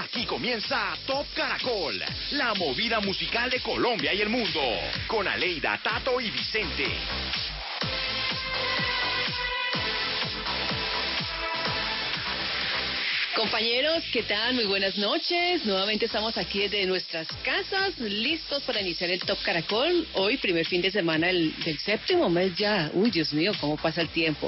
Aquí comienza Top Caracol, la movida musical de Colombia y el mundo, con Aleida, Tato y Vicente. Compañeros, ¿qué tal? Muy buenas noches. Nuevamente estamos aquí desde nuestras casas, listos para iniciar el Top Caracol. Hoy, primer fin de semana del, séptimo mes ya. Uy, Dios mío, cómo pasa el tiempo.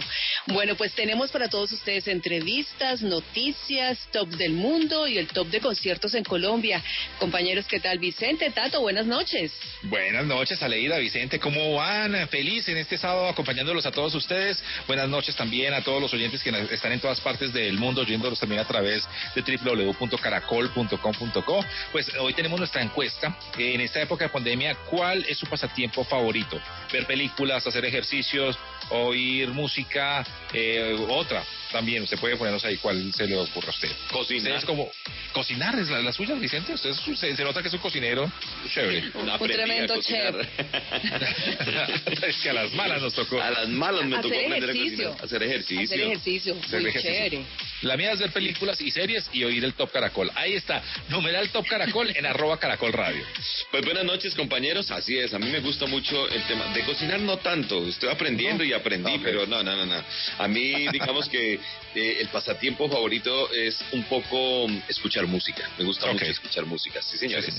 Bueno, pues tenemos para todos ustedes entrevistas, noticias, top del mundo y el top de conciertos en Colombia. Compañeros, ¿qué tal? Vicente, Tato, buenas noches. Buenas noches, Aleida, Vicente, ¿cómo van? Feliz en este sábado acompañándolos a todos ustedes. Buenas noches también a todos los oyentes que están en todas partes del mundo, oyéndolos también a través de www.caracol.com.co. Pues hoy tenemos nuestra encuesta. En esta época de pandemia, ¿cuál es su pasatiempo favorito? Ver películas, hacer ejercicios, oír música, eh, otra también. Usted puede ponernos ahí cuál se le ocurre a usted. Cocinar. Es como cocinar es la, suya, Vicente. Usted se, nota que es un cocinero chévere. Un, tremendo chef. es que a las malas nos tocó. A las malas me tocó aprender a cocinar. Hacer ejercicio. Hacer ejercicio. Muy chévere. La mía es ver películas y series y oír el Top Caracol. Ahí está. Numeral Top Caracol en arroba Caracol Radio. Pues buenas noches, compañeros. Así es. A mí me gusta mucho el tema de cocinar, no tanto. Estoy aprendiendo y aprendí, pero no, no, no, no. A mí, digamos que eh, el pasatiempo favorito es un poco escuchar música. Me gusta mucho escuchar música. Sí, señores.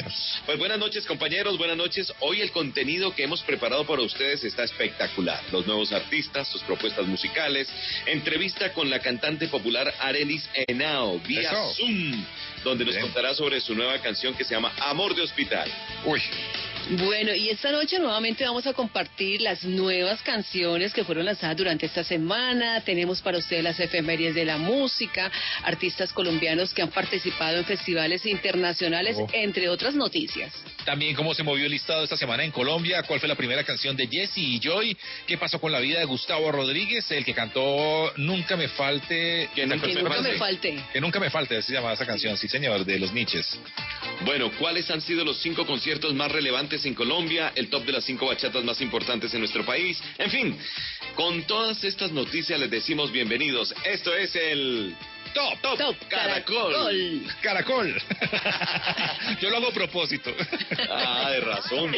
Pues buenas noches, compañeros. Buenas noches. Hoy el contenido que hemos preparado para ustedes está espectacular. Los nuevos artistas, sus propuestas musicales, entrevista con la cantante popular Arelis Vía Zoom, donde nos contará sobre su nueva canción que se llama Amor de Hospital. Uy. Bueno, y esta noche nuevamente vamos a compartir las nuevas canciones que fueron lanzadas durante esta semana. Tenemos para ustedes las efemérides de la música, artistas colombianos que han participado en festivales internacionales, oh. entre otras noticias. También cómo se movió el listado esta semana en Colombia, cuál fue la primera canción de Jesse y Joy, qué pasó con la vida de Gustavo Rodríguez, el que cantó Nunca me falte. Que, nunca, me falte. Que nunca me falte, así se llama esa canción, sí señor, de los Niches. Bueno, ¿cuáles han sido los cinco conciertos más relevantes en Colombia? El top de las cinco bachatas más importantes en nuestro país. En fin, con todas estas noticias les decimos bienvenidos. Esto es el Top, top, top caracol. Caracol. Yo lo hago a propósito. Ah, de razón.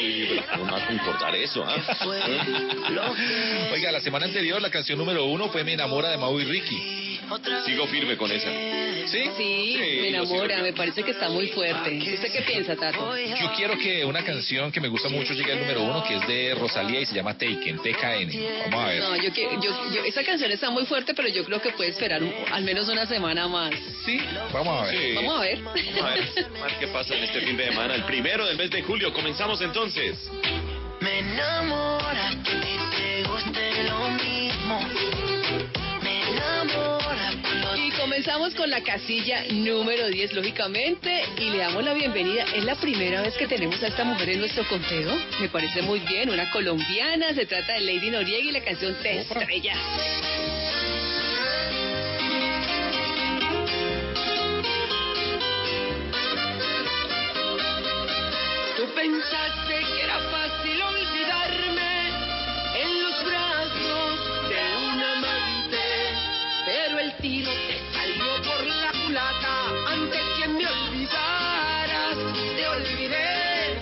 No más concordar eso, ¿ah? Oiga, la semana anterior la canción número uno fue Me enamora de Mau y Ricky. Sigo firme con esa. ¿Sí? Sí, me enamora, me parece que está muy fuerte. ¿Usted qué piensa, Tato? Yo quiero que una canción que me gusta mucho llegue al número uno, que es de Rosalía y se llama Taken, TKN. Vamos a ver. No, yo, yo, yo, esa canción está muy fuerte, pero yo creo que puede esperar al menos una semana más. Sí, vamos a ver. Vamos a ver. Vamos a ver, a ver qué pasa en este fin de semana. El primero del mes de julio. Comenzamos entonces. Me enamora que te guste lo mismo y comenzamos con la casilla número 10, lógicamente, y le damos la bienvenida. Es la primera vez que tenemos a esta mujer en nuestro conteo. Me parece muy bien, una colombiana. Se trata de Lady Noriega y la canción Te Estrella. Pensaste que era fácil olvidarme en los brazos de un amante, pero el tiro antes que me olvidaras. Te olvidé,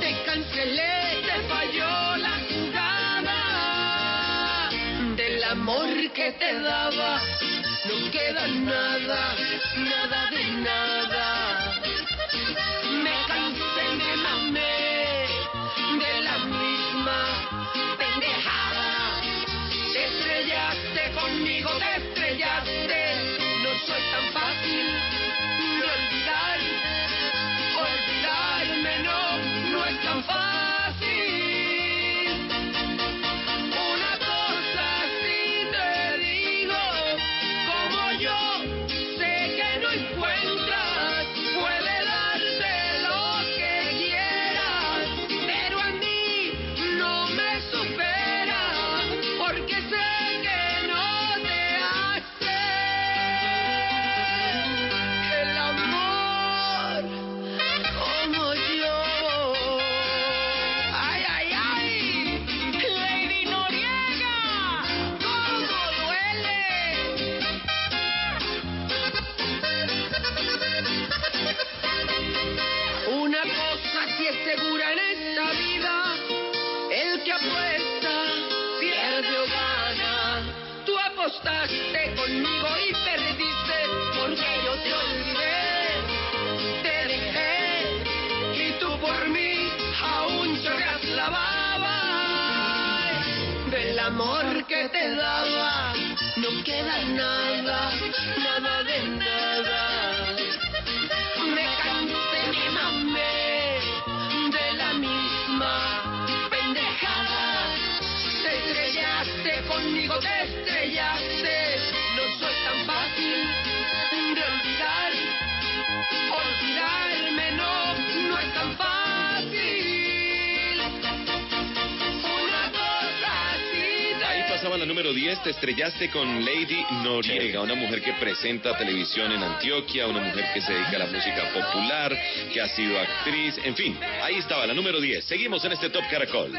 te cancelé, te falló la jugada. Del amor que te daba, no queda nada, nada de nada. Estrellaste soy te daba no queda nada número 10, te estrellaste con Lady Noriega, una mujer que presenta televisión en Antioquia, una mujer que se dedica a la música popular, que ha sido actriz, en fin, ahí estaba la número 10. Seguimos en este Top Caracol.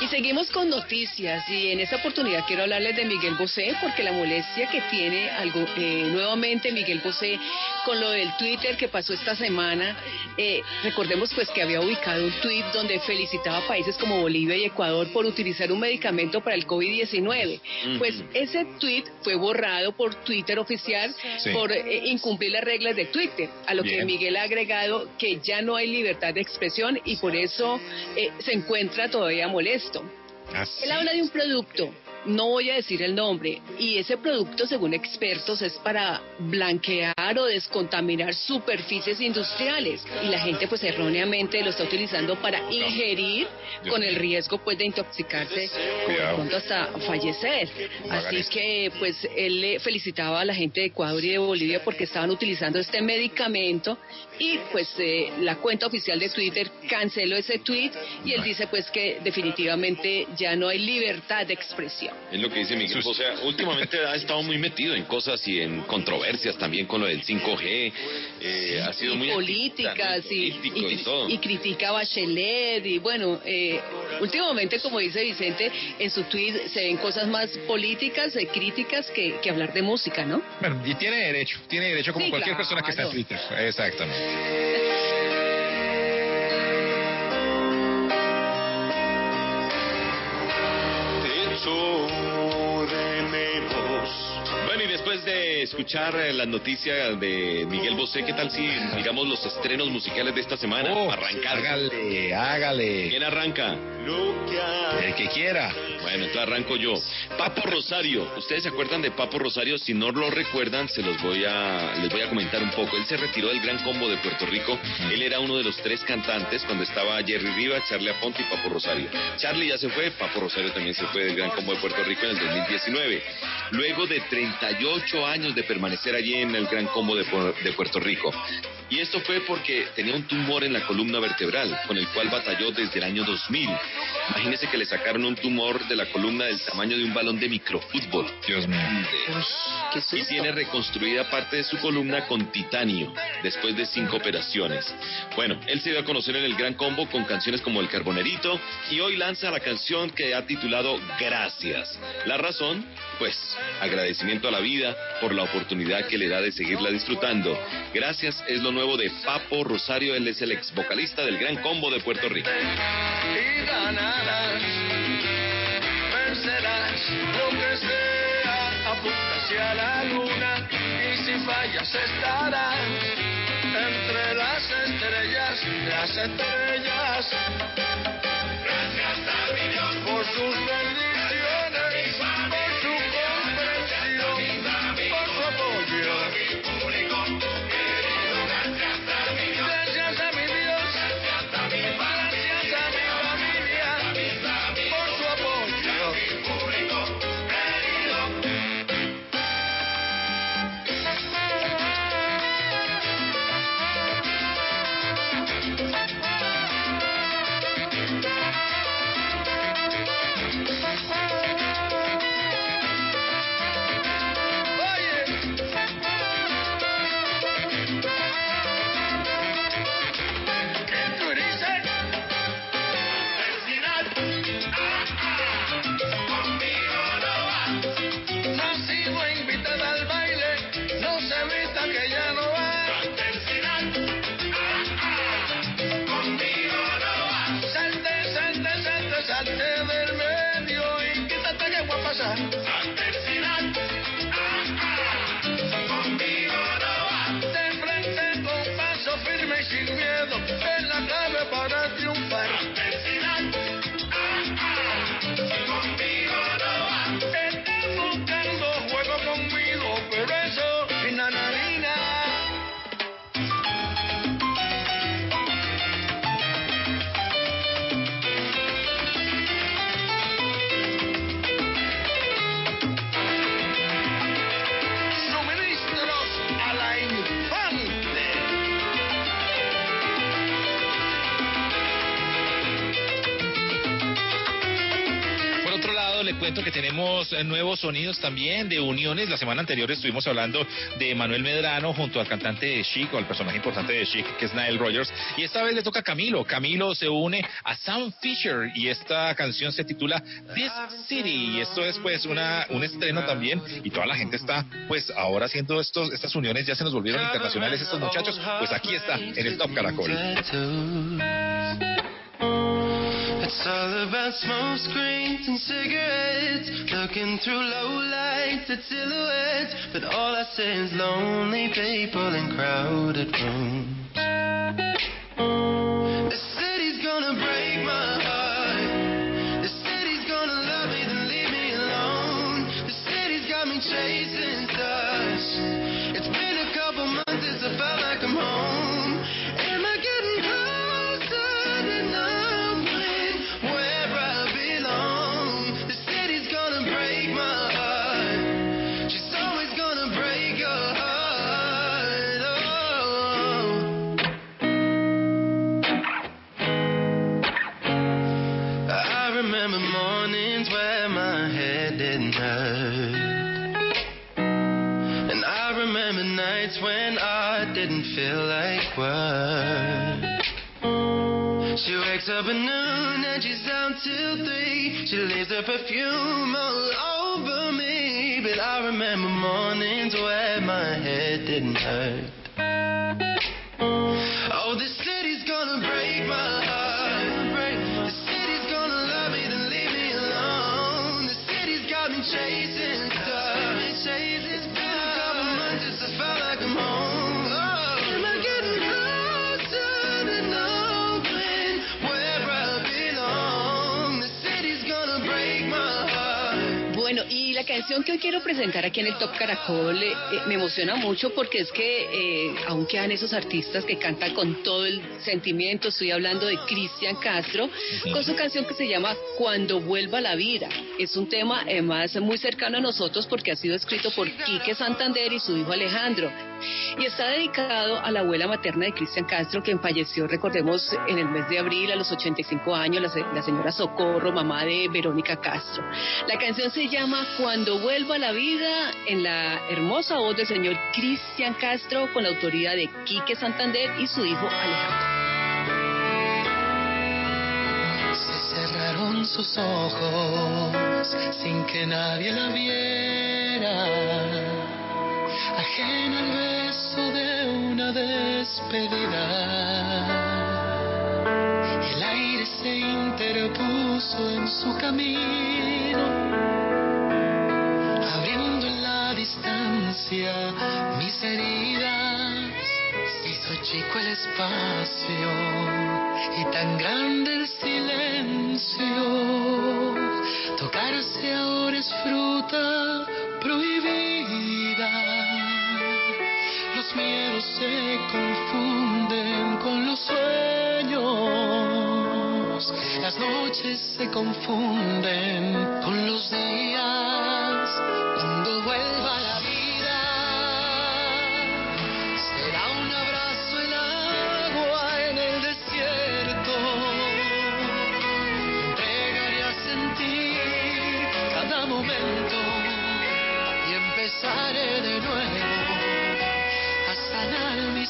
Y seguimos con noticias y en esta oportunidad quiero hablarles de Miguel Bosé porque la molestia que tiene algo eh, nuevamente Miguel Bosé con lo del Twitter que pasó esta semana. eh, recordemos pues que había ubicado un tweet donde felicitaba a países como Bolivia y Ecuador por utilizar un medicamento para el COVID-19. Pues ese tweet fue borrado por Twitter oficial Sí. por eh, incumplir las reglas de Twitter, a lo que. Miguel ha agregado que ya no hay libertad de expresión y por eso eh, se encuentra todavía molesto. Así. Él habla de un producto, no voy a decir el nombre, y ese producto, según expertos, es para blanquear o descontaminar superficies industriales. Y la gente, pues erróneamente lo está utilizando para ingerir con el riesgo, pues, de intoxicarse o de pronto hasta fallecer. Así que, pues, él le felicitaba a la gente de Ecuador y de Bolivia porque estaban utilizando este medicamento y, pues, eh, la cuenta oficial de Twitter canceló ese tweet y él dice, pues, que definitivamente ya no hay libertad de expresión. Es lo que dice Miguel. O sea, últimamente ha estado muy metido en cosas y en controversias también con lo del 5G. eh, ha sido y muy políticas y, y, y- todo. y critica a Bachelet y bueno, eh, últimamente como dice Vicente, en su tweet se ven cosas más políticas, eh, críticas que, que hablar de música, ¿no? Bueno, y tiene derecho, tiene derecho como Sí, cualquier persona que está en. Twitter. Exactamente. Escuchar eh, las noticias de Miguel Bosé, ¿qué tal si, digamos, los estrenos musicales de esta semana? Oh, Arrancar. hágale, hágale. ¿Quién arranca? El que quiera. Bueno, entonces arranco yo. Papo Rosario. ¿Ustedes se acuerdan de Papo Rosario? Si no lo recuerdan, se los voy a, les voy a comentar un poco. Él se retiró del Gran Combo de Puerto Rico. Él era uno de los tres cantantes cuando estaba Jerry Rivas, Charlie Aponte y Papo Rosario. Charlie ya se fue, Papo Rosario también se fue del Gran Combo de Puerto Rico en el 2019. Luego de 38 años de permanecer allí en el Gran Combo de, Pu- de Puerto Rico. Y esto fue porque tenía un tumor en la columna vertebral, con el cual batalló desde el año 2000. Imagínese que le sacaron un tumor de la columna del tamaño de un balón de microfútbol. Dios mío. Qué Y tiene reconstruida parte de su columna con titanio, después de cinco operaciones. Bueno, él se dio a conocer en el Gran Combo con canciones como El Carbonerito y hoy lanza la canción que ha titulado Gracias. La razón, pues, agradecimiento a la vida por la oportunidad que le da de seguirla disfrutando. Gracias es lo nuevo de Papo Rosario, él es el ex vocalista del Gran Combo de Puerto Rico. y ganarás, vencerás lo que sea, apunta hacia la luna y si fallas estarás entre las estrellas, las estrellas. Gracias a Dios por sus bendiciones, cuento que tenemos eh, nuevos sonidos también de uniones. La semana anterior estuvimos hablando de Manuel Medrano junto al cantante de Chic, o al personaje importante de Chic, que es Nile Rogers. Y esta vez le toca a Camilo. Camilo se une a Sam Fisher y esta canción se titula This City. Y esto es pues una, un estreno también. Y toda la gente está pues ahora haciendo estos, estas uniones. Ya se nos volvieron internacionales estos muchachos. Pues aquí está en el Top Caracol. About smoke screens and cigarettes. Looking through low lights at silhouettes. But all I see is lonely people in crowded rooms. She wakes up at noon and she's out till three. She leaves her perfume all over me. But I remember mornings where my head didn't hurt. Oh, this city's gonna break canción que hoy quiero presentar aquí en el Top Caracol eh, eh, me emociona mucho porque es que eh, aún quedan esos artistas que cantan con todo el sentimiento. Estoy hablando de Cristian Castro con su canción que se llama Cuando vuelva la vida. Es un tema además muy cercano a nosotros porque ha sido escrito por Quique Santander y su hijo Alejandro. Y está dedicado a la abuela materna de Cristian Castro, quien falleció, recordemos, en el mes de abril a los 85 años, la, la señora Socorro, mamá de Verónica Castro. La canción se llama Cuando vuelva la vida, en la hermosa voz del señor Cristian Castro, con la autoría de Quique Santander y su hijo Alejandro. Se cerraron sus ojos sin que nadie la viera, ajena al beso de una despedida. El aire se interpuso en su camino, mis heridas. Se hizo chico el espacio y tan grande el silencio. Tocarse ahora es fruta prohibida. Los miedos se confunden con los sueños. Las noches se confunden con los días. Cuando vuelva la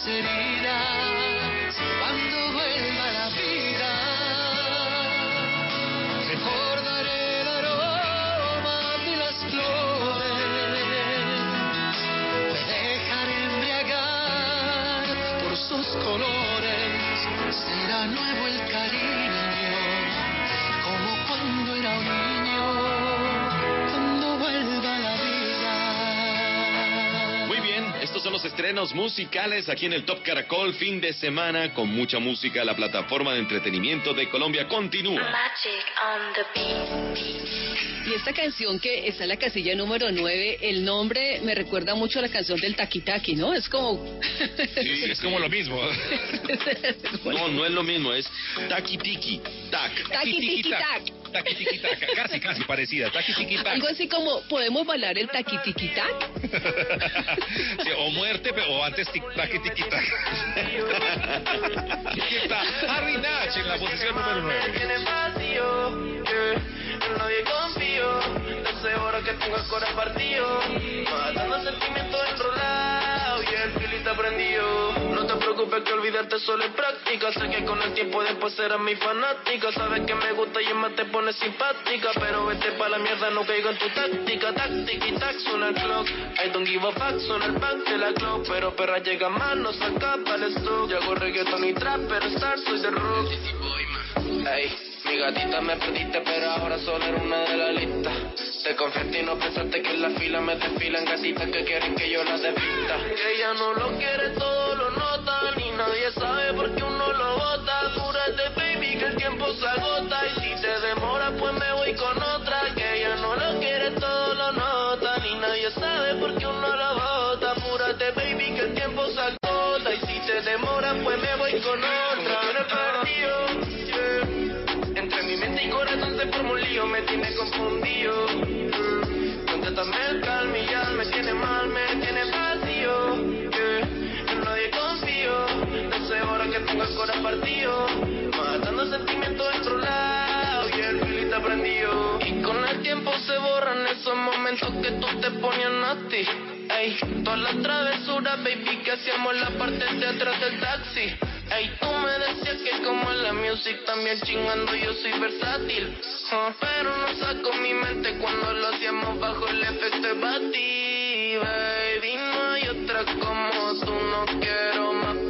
heridas son los estrenos musicales aquí en el Top Caracol, fin de semana con mucha música. La plataforma de entretenimiento de Colombia continúa. Magic on the beat. Y esta canción que está en la casilla número 9, el nombre me recuerda mucho a la canción del Taki Taki, ¿no? Es como... Sí, es como lo mismo. No, no es lo mismo, es taqui tiki, tac. Taki Tiki Tac. Tac. Casi, casi parecida. Tac. Algo así como, ¿podemos bailar el Taki Tiki Tac? Sí, o muerte, pero o antes tic tac tiki tac. Aquí está Harry Nash en la posición número 9. En el vacío, girl, en nadie confío. tengo el corazón partido. Matando sentimientos enrolados y el filito prendido. Preocupes que olvidarte solo es práctica. Sé que con el tiempo después serás mi fanática. Sabes que me gusta y más te pone simpática. Pero vete pa' la mierda, no caigo en tu táctica. Táctica y tac, suena el clock. I don't give a fuck, suena el back de la clock. Pero perra llega más, no saca para el stock. Yo hago reggaeton y trap, pero star soy de rock. Ey, mi gatita me perdiste, pero ahora solo era una de la lista. Te confiaste y no pensaste que en la fila me desfilan gatitas que quieren que yo las desvista. Que ella no lo quiere, todo lo nota, ni nadie sabe por qué uno lo bota. Apúrate, baby, que el tiempo se agota. Y si te demora, pues me voy con otra. Que ella no lo quiere, todo lo nota, ni nadie sabe por qué uno lo bota. Apúrate, baby, que el tiempo se agota. Y si te demora, pues me voy con otra. Entre mi mente y corazón se forma un lío, me tiene confundido. Tengo el corazón partido. Matando sentimientos enrolados y el filito prendido. Y con el tiempo se borran esos momentos que tú te ponías nasty. Ey, todas las travesuras, baby, que hacíamos en la parte de atrás del taxi. Ey, tú me decías que como en la music también chingando yo soy versátil. Pero no saco mi mente cuando lo hacíamos bajo el efecto de. Baby, no hay otra como tú, no quiero más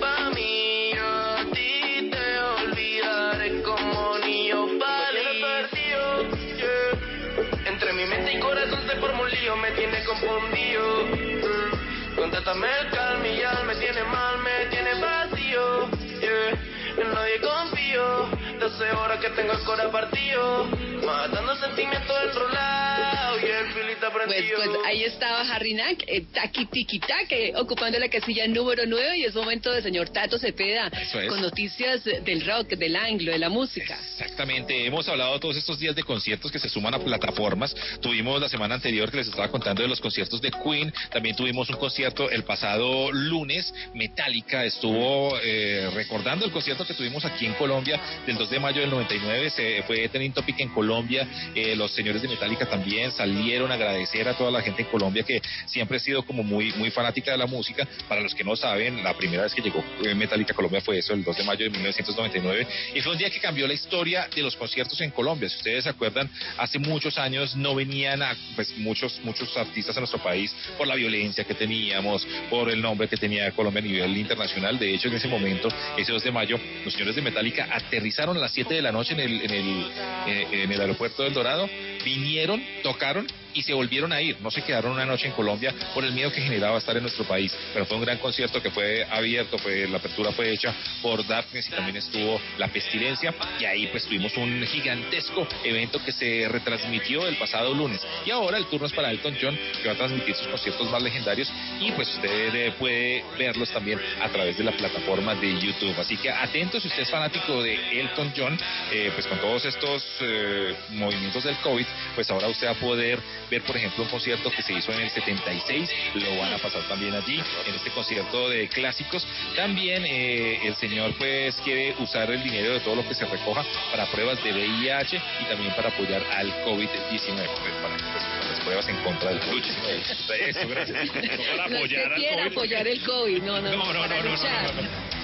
confundido. Mm. Contéstame el calmillar, me tiene mal, me tiene vacío. Yeah. En nadie confío, desde horas que tengo el corazón partido. Matando sentimientos enrolados y el filito Pues, prendido. pues ahí estaba Harry Nack, eh, Taki Tiki eh, ocupando la casilla número 9 y es momento del señor Tato Cepeda Eso es. con noticias del rock, del anglo, de la música. Exactamente, hemos hablado todos estos días de conciertos que se suman a plataformas. Tuvimos la semana anterior que les estaba contando de los conciertos de Queen. También tuvimos un concierto el pasado lunes. Metallica estuvo eh, recordando el concierto que tuvimos aquí en Colombia del 2 de mayo del 99. Se fue trending topic en Colombia. Eh, los señores de Metallica también salieron a agradecer a toda la gente en Colombia que siempre ha sido como muy, muy fanática de la música. Para los que no saben, la primera vez que llegó eh, Metallica a Colombia fue eso, el 2 de mayo de 1999. Y fue un día que cambió la historia de los conciertos en Colombia. Si ustedes se acuerdan, hace muchos años no venían a, pues, muchos, muchos artistas a nuestro país por la violencia que teníamos, por el nombre que tenía Colombia a nivel internacional. De hecho, en ese momento, ese 2 de mayo, los señores de Metallica aterrizaron a las 7 de la noche en el, en el, eh, en el aeropuerto del Dorado, vinieron, tocaron y se volvieron a ir. No se quedaron una noche en Colombia por el miedo que generaba estar en nuestro país. Pero fue un gran concierto que fue abierto, fue, la apertura fue hecha por Darkness y también estuvo La Pestilencia. Y ahí pues tuvimos un gigantesco evento que se retransmitió el pasado lunes. Y ahora el turno es para Elton John, que va a transmitir sus conciertos más legendarios. Y pues usted puede verlos también a través de la plataforma de YouTube. Así que atentos si usted es fanático de Elton John, eh, pues con todos estos eh, movimientos del COVID, pues ahora usted va a poder ver, por ejemplo, un concierto que se hizo en el 76, lo van a pasar también allí, en este concierto de clásicos. También eh, el señor pues quiere usar el dinero de todo lo que se recoja para pruebas de VIH y también para apoyar al COVID-19, pues, para pues, las pruebas en contra del COVID-19. Eso, gracias. No para apoyar al quiere COVID, apoyar el COVID, no, no, No, no, no, para no, no, luchar. no, no.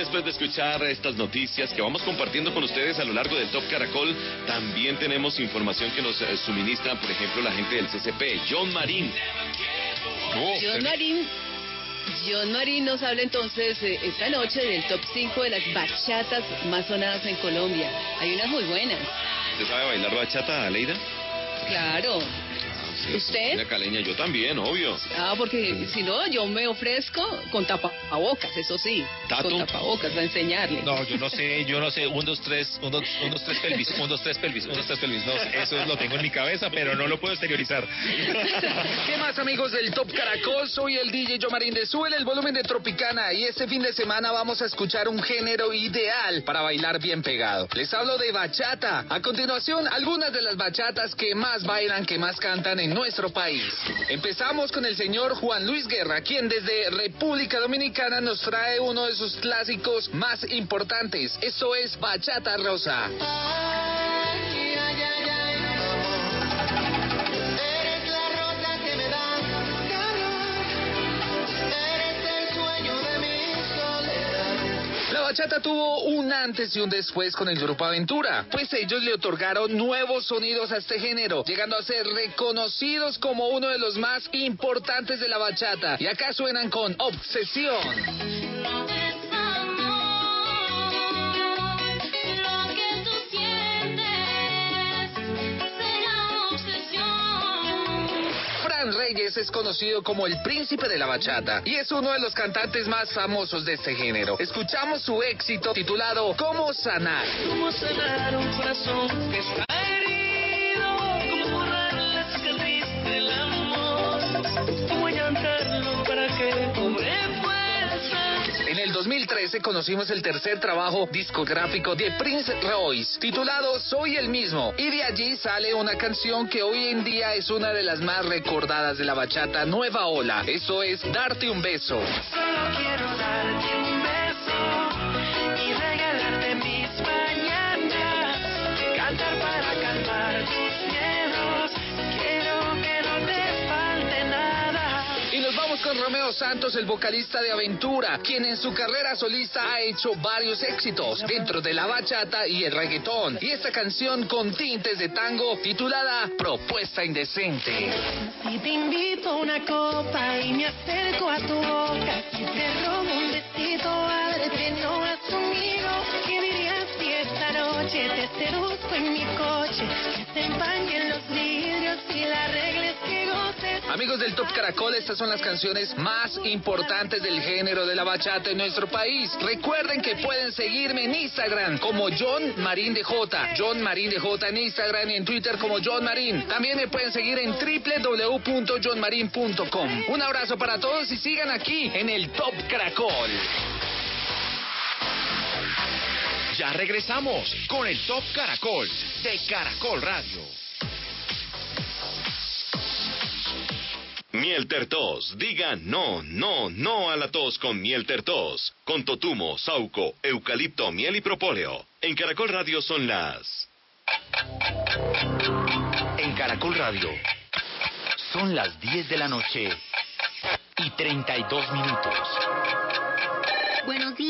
Después de escuchar estas noticias que vamos compartiendo con ustedes a lo largo del Top Caracol, también tenemos información que nos eh, suministran, por ejemplo, la gente del CCP, John Marín. Oh, John Marín, John Marín nos habla entonces eh, esta noche del top 5 de las bachatas más sonadas en Colombia. Hay unas muy buenas. ¿Usted sabe bailar bachata, Aleida? Claro. ¿Usted? Una caleña, yo también, obvio. Ah, porque si no, yo me ofrezco con tapabocas, eso sí. ¿Tato? Con tapabocas, a enseñarle. No, yo no sé, yo no sé, un, dos, tres, un, dos, un, dos, tres pelvis, un, dos, tres pelvis, un, dos, tres pelvis, no, eso lo tengo en mi cabeza, pero no lo puedo exteriorizar. ¿Qué más amigos del Top Caracol? Soy el DJ Yomarín de Suele, el volumen de Tropicana y este fin de semana vamos a escuchar un género ideal para bailar bien pegado. Les hablo de bachata. A continuación, algunas de las bachatas que más bailan, que más cantan en nuestro país. Empezamos con el señor Juan Luis Guerra, quien desde República Dominicana nos trae uno de sus clásicos más importantes. Eso es Bachata Rosa. Bachata tuvo un antes y un después con el grupo Aventura, pues ellos le otorgaron nuevos sonidos a este género, llegando a ser reconocidos como uno de los más importantes de la bachata. Y acá suenan con Obsesión. Reyes es conocido como el príncipe de la bachata y es uno de los cantantes más famosos de este género. Escuchamos su éxito titulado ¿Cómo sanar? Cómo sanar un corazón el 2013 conocimos el tercer trabajo discográfico de Prince Royce, titulado Soy el mismo, y de allí sale una canción que hoy en día es una de las más recordadas de la bachata Nueva Ola. Eso es Darte un beso. Solo quiero darte un beso con Romeo Santos, el vocalista de Aventura, quien en su carrera solista ha hecho varios éxitos dentro de la bachata y el reggaetón. Y esta canción con tintes de tango titulada Propuesta Indecente. Si te invito a una copa y me acerco a tu boca, te un besito, no has conmigo. ¿Qué dirías si esta noche te seduzco en mi coche? Que se empañen los vidrios y la regla es que goces. Amigos del Top Caracol, estas son las canciones más importantes del género de la bachata en nuestro país. Recuerden que pueden seguirme en Instagram como John Marín de J. John Marín de J en Instagram y en Twitter como John Marín. También me pueden seguir en www.johnmarin.com. Un abrazo para todos y sigan aquí en el Top Caracol. Ya regresamos con el Top Caracol de Caracol Radio. Miel Tertos, diga no, no, no a la tos con Miel Tertos, con totumo, sauco, eucalipto, miel y propóleo. En Caracol Radio son las... En Caracol Radio son las 10 de la noche y 32 minutos. Buenos días,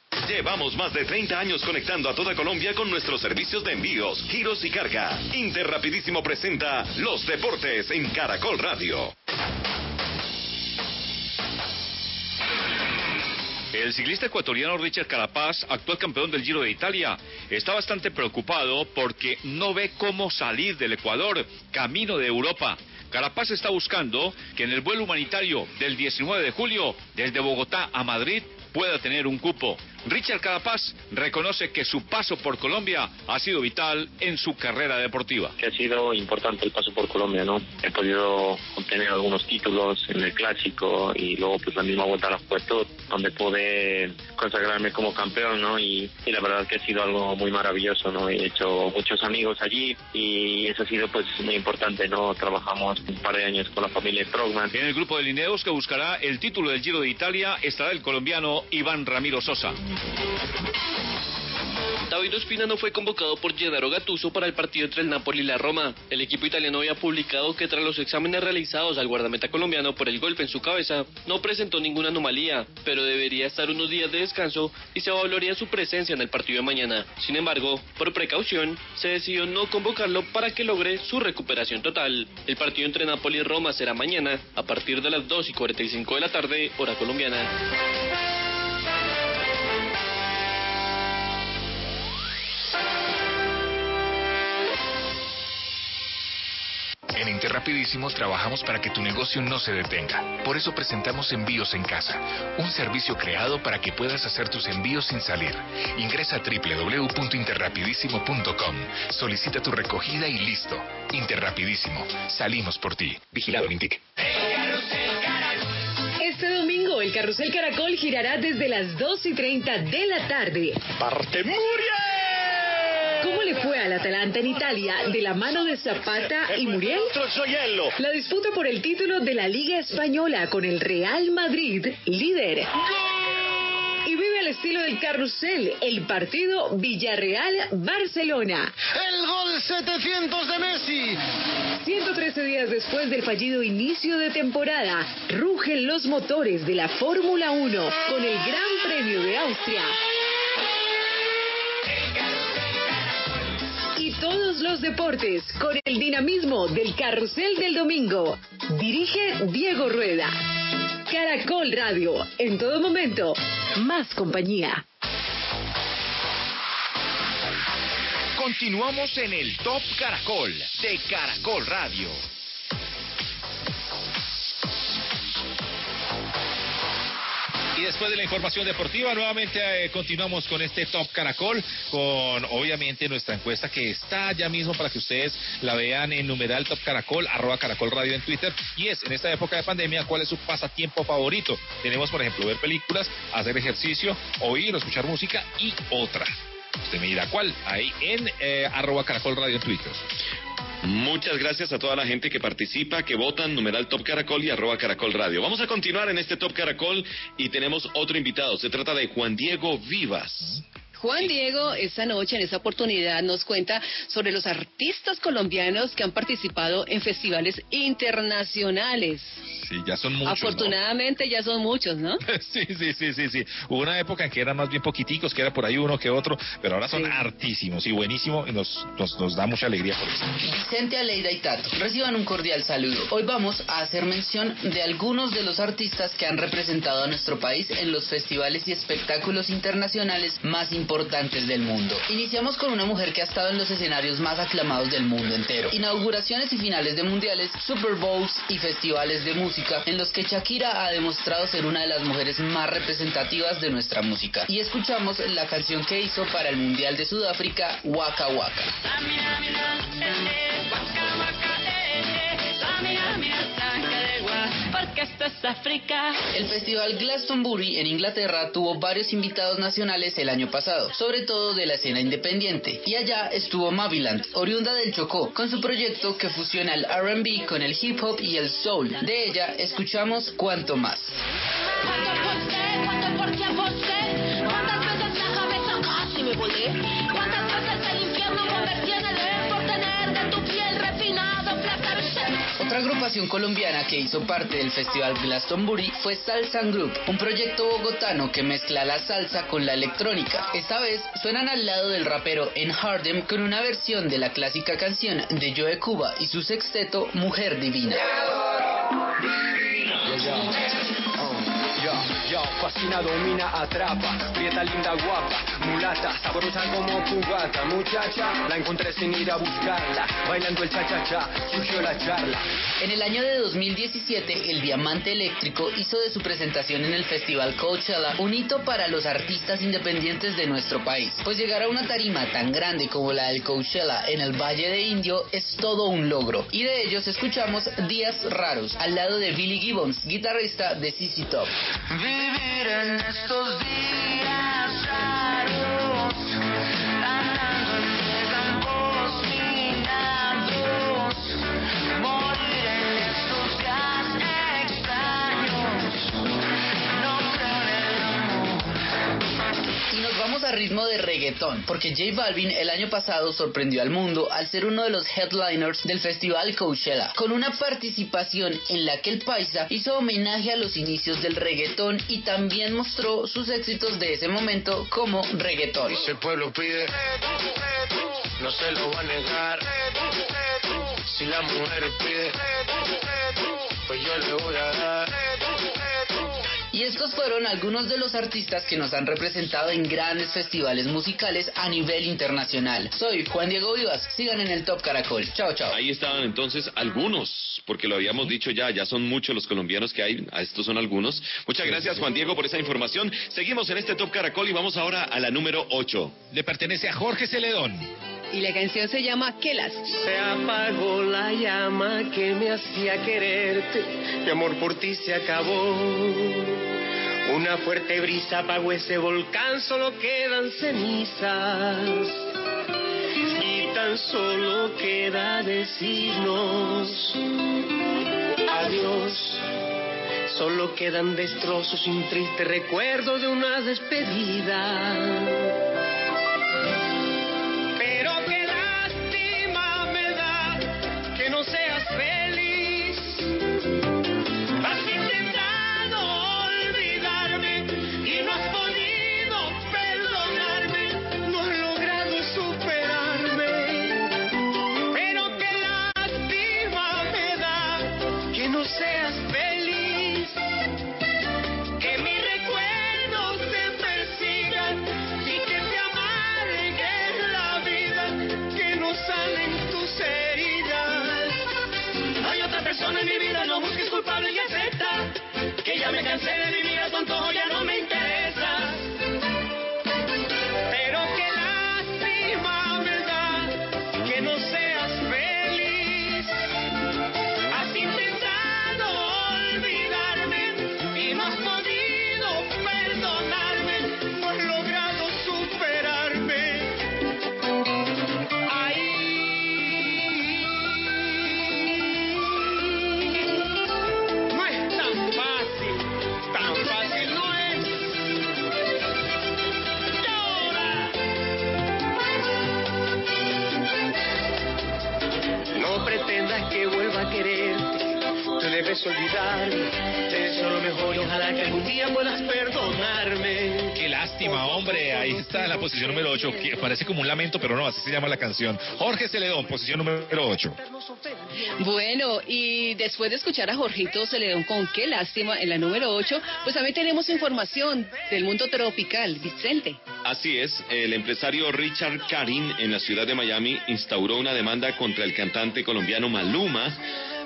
Llevamos más de 30 años conectando a toda Colombia con nuestros servicios de envíos, giros y carga. Interrapidísimo presenta Los Deportes en Caracol Radio. El ciclista ecuatoriano Richard Carapaz, actual campeón del Giro de Italia, está bastante preocupado porque no ve cómo salir del Ecuador, camino de Europa. Carapaz está buscando que en el vuelo humanitario del 19 de julio, desde Bogotá a Madrid, pueda tener un cupo. Richard Carapaz reconoce que su paso por Colombia ha sido vital en su carrera deportiva. que ha sido importante el paso por Colombia, ¿no? He podido obtener algunos títulos en el clásico y luego pues la misma vuelta a la juventud, donde pude consagrarme como campeón, ¿no? Y, y la verdad que ha sido algo muy maravilloso, ¿no? He hecho muchos amigos allí y eso ha sido pues muy importante, ¿no? Trabajamos un par de años con la familia Trogman. En el grupo de Lineos que buscará el título del Giro de Italia estará el colombiano Iván Ramiro Sosa. David Ospina no fue convocado por Gennaro Gattuso para el partido entre el Napoli y la Roma. El equipo italiano había publicado que tras los exámenes realizados al guardameta colombiano por el golpe en su cabeza, no presentó ninguna anomalía, pero debería estar unos días de descanso y se evaluaría su presencia en el partido de mañana. Sin embargo, por precaución, se decidió no convocarlo para que logre su recuperación total. El partido entre Napoli y Roma será mañana, a partir de las 2 y 45 de la tarde, hora colombiana. En Interrapidísimo trabajamos para que tu negocio no se detenga. Por eso presentamos Envíos en Casa, un servicio creado para que puedas hacer tus envíos sin salir. Ingresa a www.interrapidísimo.com, solicita tu recogida y listo. Interrapidísimo, salimos por ti. Vigilado Mintic. Este domingo el Carrusel Caracol girará desde las 2 y 30 de la tarde. ¡Parte ¿Cómo le fue al Atalanta en Italia de la mano de Zapata y Muriel? La disputa por el título de la Liga Española con el Real Madrid, líder. Y vive al estilo del carrusel el partido Villarreal-Barcelona. ¡El gol 700 de Messi! 113 días después del fallido inicio de temporada, rugen los motores de la Fórmula 1 con el Gran Premio de Austria. Todos los deportes con el dinamismo del carrusel del domingo. Dirige Diego Rueda. Caracol Radio, en todo momento, más compañía. Continuamos en el Top Caracol de Caracol Radio. Y después de la información deportiva, nuevamente eh, continuamos con este Top Caracol, con obviamente nuestra encuesta que está ya mismo para que ustedes la vean en numeral Top Caracol, arroba Caracol Radio en Twitter. Y es, en esta época de pandemia, ¿cuál es su pasatiempo favorito? Tenemos, por ejemplo, ver películas, hacer ejercicio, oír o escuchar música y otra. Usted me dirá cuál, ahí en eh, arroba Caracol Radio en Twitter. Muchas gracias a toda la gente que participa, que votan, numeral Top Caracol y arroba Caracol Radio. Vamos a continuar en este Top Caracol y tenemos otro invitado. Se trata de Juan Diego Vivas. Juan Diego, esta noche, en esta oportunidad, nos cuenta sobre los artistas colombianos que han participado en festivales internacionales. Sí, ya son muchos. ¿no? Afortunadamente ya son muchos, ¿no? Sí, sí, sí, sí, sí. Hubo una época en que eran más bien poquiticos, que era por ahí uno que otro, pero ahora son hartísimos y buenísimo y nos, nos, nos da mucha alegría por eso. Vicente Aleida y Tato, reciban un cordial saludo. Hoy vamos a hacer mención de algunos de los artistas que han representado a nuestro país en los festivales y espectáculos internacionales más importantes del mundo. Iniciamos con una mujer que ha estado en los escenarios más aclamados del mundo entero. Inauguraciones y finales de mundiales, Super Bowls y festivales de música en los que Shakira ha demostrado ser una de las mujeres más representativas de nuestra música. Y escuchamos la canción que hizo para el Mundial de Sudáfrica, Waka Waka. África. El festival Glastonbury en Inglaterra tuvo varios invitados nacionales el año pasado, sobre todo de la escena independiente. Y allá estuvo Maviland, oriunda del Chocó, con su proyecto que fusiona el RB con el hip hop y el soul. De ella escuchamos Cuanto Más. Cuando porque aposté, cuántas veces la cabeza casi me volé, Otra agrupación colombiana que hizo parte del festival Glastonbury fue Salsa Group, un proyecto bogotano que mezcla la salsa con la electrónica. Esta vez suenan al lado del rapero En Harlem con una versión de la clásica canción de Joe Cuba y su sexteto Mujer Divina. Yo, fascina, domina, atrapa, prieta, linda, guapa, mulata, sabrosa como cubata, muchacha, la encontré sin ir a buscarla, bailando el cha-cha-cha, surgió la charla. En el año de 2017, el Diamante Eléctrico hizo de su presentación en el festival Coachella un hito para los artistas independientes de nuestro país, pues llegar a una tarima tan grande como la del Coachella en el Valle de Indio es todo un logro. Y de ellos escuchamos Días Raros, al lado de Billy Gibbons, guitarrista de CC Top. Vivir en estos días raros, andando entre campos minados, vamos a ritmo de reggaetón, porque J Balvin el año pasado sorprendió al mundo al ser uno de los headliners del festival Coachella, con una participación en la que el paisa hizo homenaje a los inicios del reggaetón y también mostró sus éxitos de ese momento como reggaetón. El pueblo pide, no se lo va a negar. Si la mujer pide, pues yo le voy a dar. Y estos fueron algunos de los artistas que nos han representado en grandes festivales musicales a nivel internacional. Soy Juan Diego Vivas, sigan en el Top Caracol. Chao, chao. Ahí estaban entonces algunos, porque lo habíamos dicho ya, ya son muchos los colombianos que hay, a estos son algunos. Muchas gracias Juan Diego por esa información. Seguimos en este Top Caracol y vamos ahora a la número 8. Le pertenece a Jorge Celedón. Y la canción se llama Quelas. Se apagó la llama que me hacía quererte, mi amor por ti se acabó. Una fuerte brisa apagó ese volcán, solo quedan cenizas. Y tan solo queda decirnos adiós. Solo quedan destrozos y un triste recuerdo de una despedida. Tú debes olvidarme. Te deseo lo mejor y ojalá que algún día puedas perdonarme. Qué lástima, hombre. Ahí está en la posición número 8, que parece como un lamento, pero no, así se llama la canción. Jorge Celedón, posición número 8. Bueno, y después de escuchar a Jorgito Celedón con qué lástima en la número 8, pues también tenemos información del mundo tropical. Vicente. Así es, el empresario Richard Karin en la ciudad de Miami instauró una demanda contra el cantante colombiano Maluma.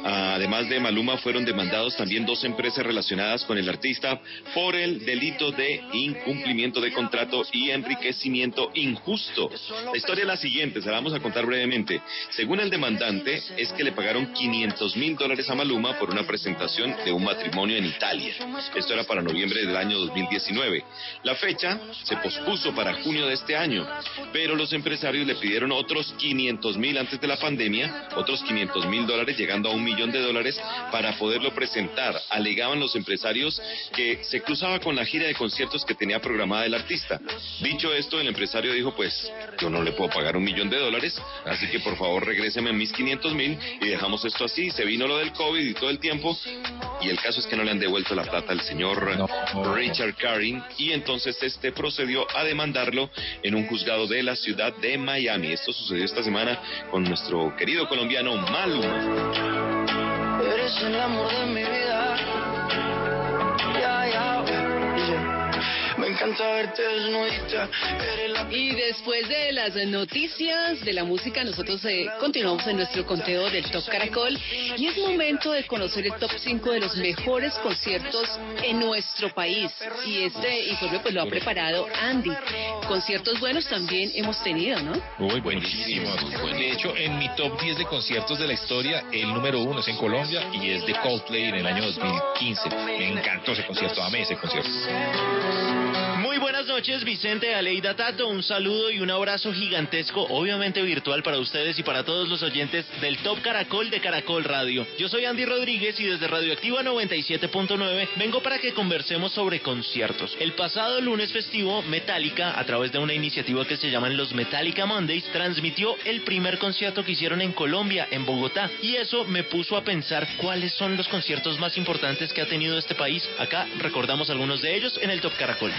Además de Maluma, fueron demandados también dos empresas relacionadas con el artista por el delito de incumplimiento de contrato y enriquecimiento injusto. La historia es la siguiente, se la vamos a contar brevemente. Según el demandante, es que le pagaron 500 mil dólares a Maluma por una presentación de un matrimonio en Italia. Esto era para noviembre del año 2019. La fecha se pospuso para junio de este año, pero los empresarios le pidieron otros 500 mil antes de la pandemia, otros 500 mil dólares llegando a un millón de dólares para poderlo presentar. Alegaban los empresarios que se cruzaba con la gira de conciertos que tenía programada el artista. Dicho esto, el empresario dijo, pues yo no le puedo pagar un millón de dólares, así que por favor regréseme mis 500 mil y dejamos esto así. Se vino lo del COVID y todo el tiempo y el caso es que no le han devuelto la plata al señor Richard Carin y entonces este procedió a demandarlo en un juzgado de la ciudad de Miami. Esto sucedió esta semana con nuestro querido colombiano Maluma. Eres el amor de mi vida. Encanta verte desnudita. Eres la Y después de las noticias de la música, nosotros eh, continuamos en nuestro conteo del Top Caracol y es momento de conocer el top 5 de los mejores conciertos en nuestro país. Y este informe pues lo ha preparado Andy. Conciertos buenos también hemos tenido, ¿no? Uy, buenísimo. De hecho, en mi top 10 de conciertos de la historia, el número uno es en Colombia y es de Coldplay en el año 2015. Me encantó ese concierto, amé ese concierto. Noches, Vicente Aleida Tato. Un saludo y un abrazo gigantesco, obviamente virtual para ustedes y para todos los oyentes del Top Caracol de Caracol Radio. Yo soy Andy Rodríguez y desde Radioactiva 97.9 vengo para que conversemos sobre conciertos. El pasado lunes festivo, Metallica, a través de una iniciativa que se llaman los Metallica Mondays, transmitió el primer concierto que hicieron en Colombia, en Bogotá. Y eso me puso a pensar cuáles son los conciertos más importantes que ha tenido este país. Acá recordamos algunos de ellos en el Top Caracol.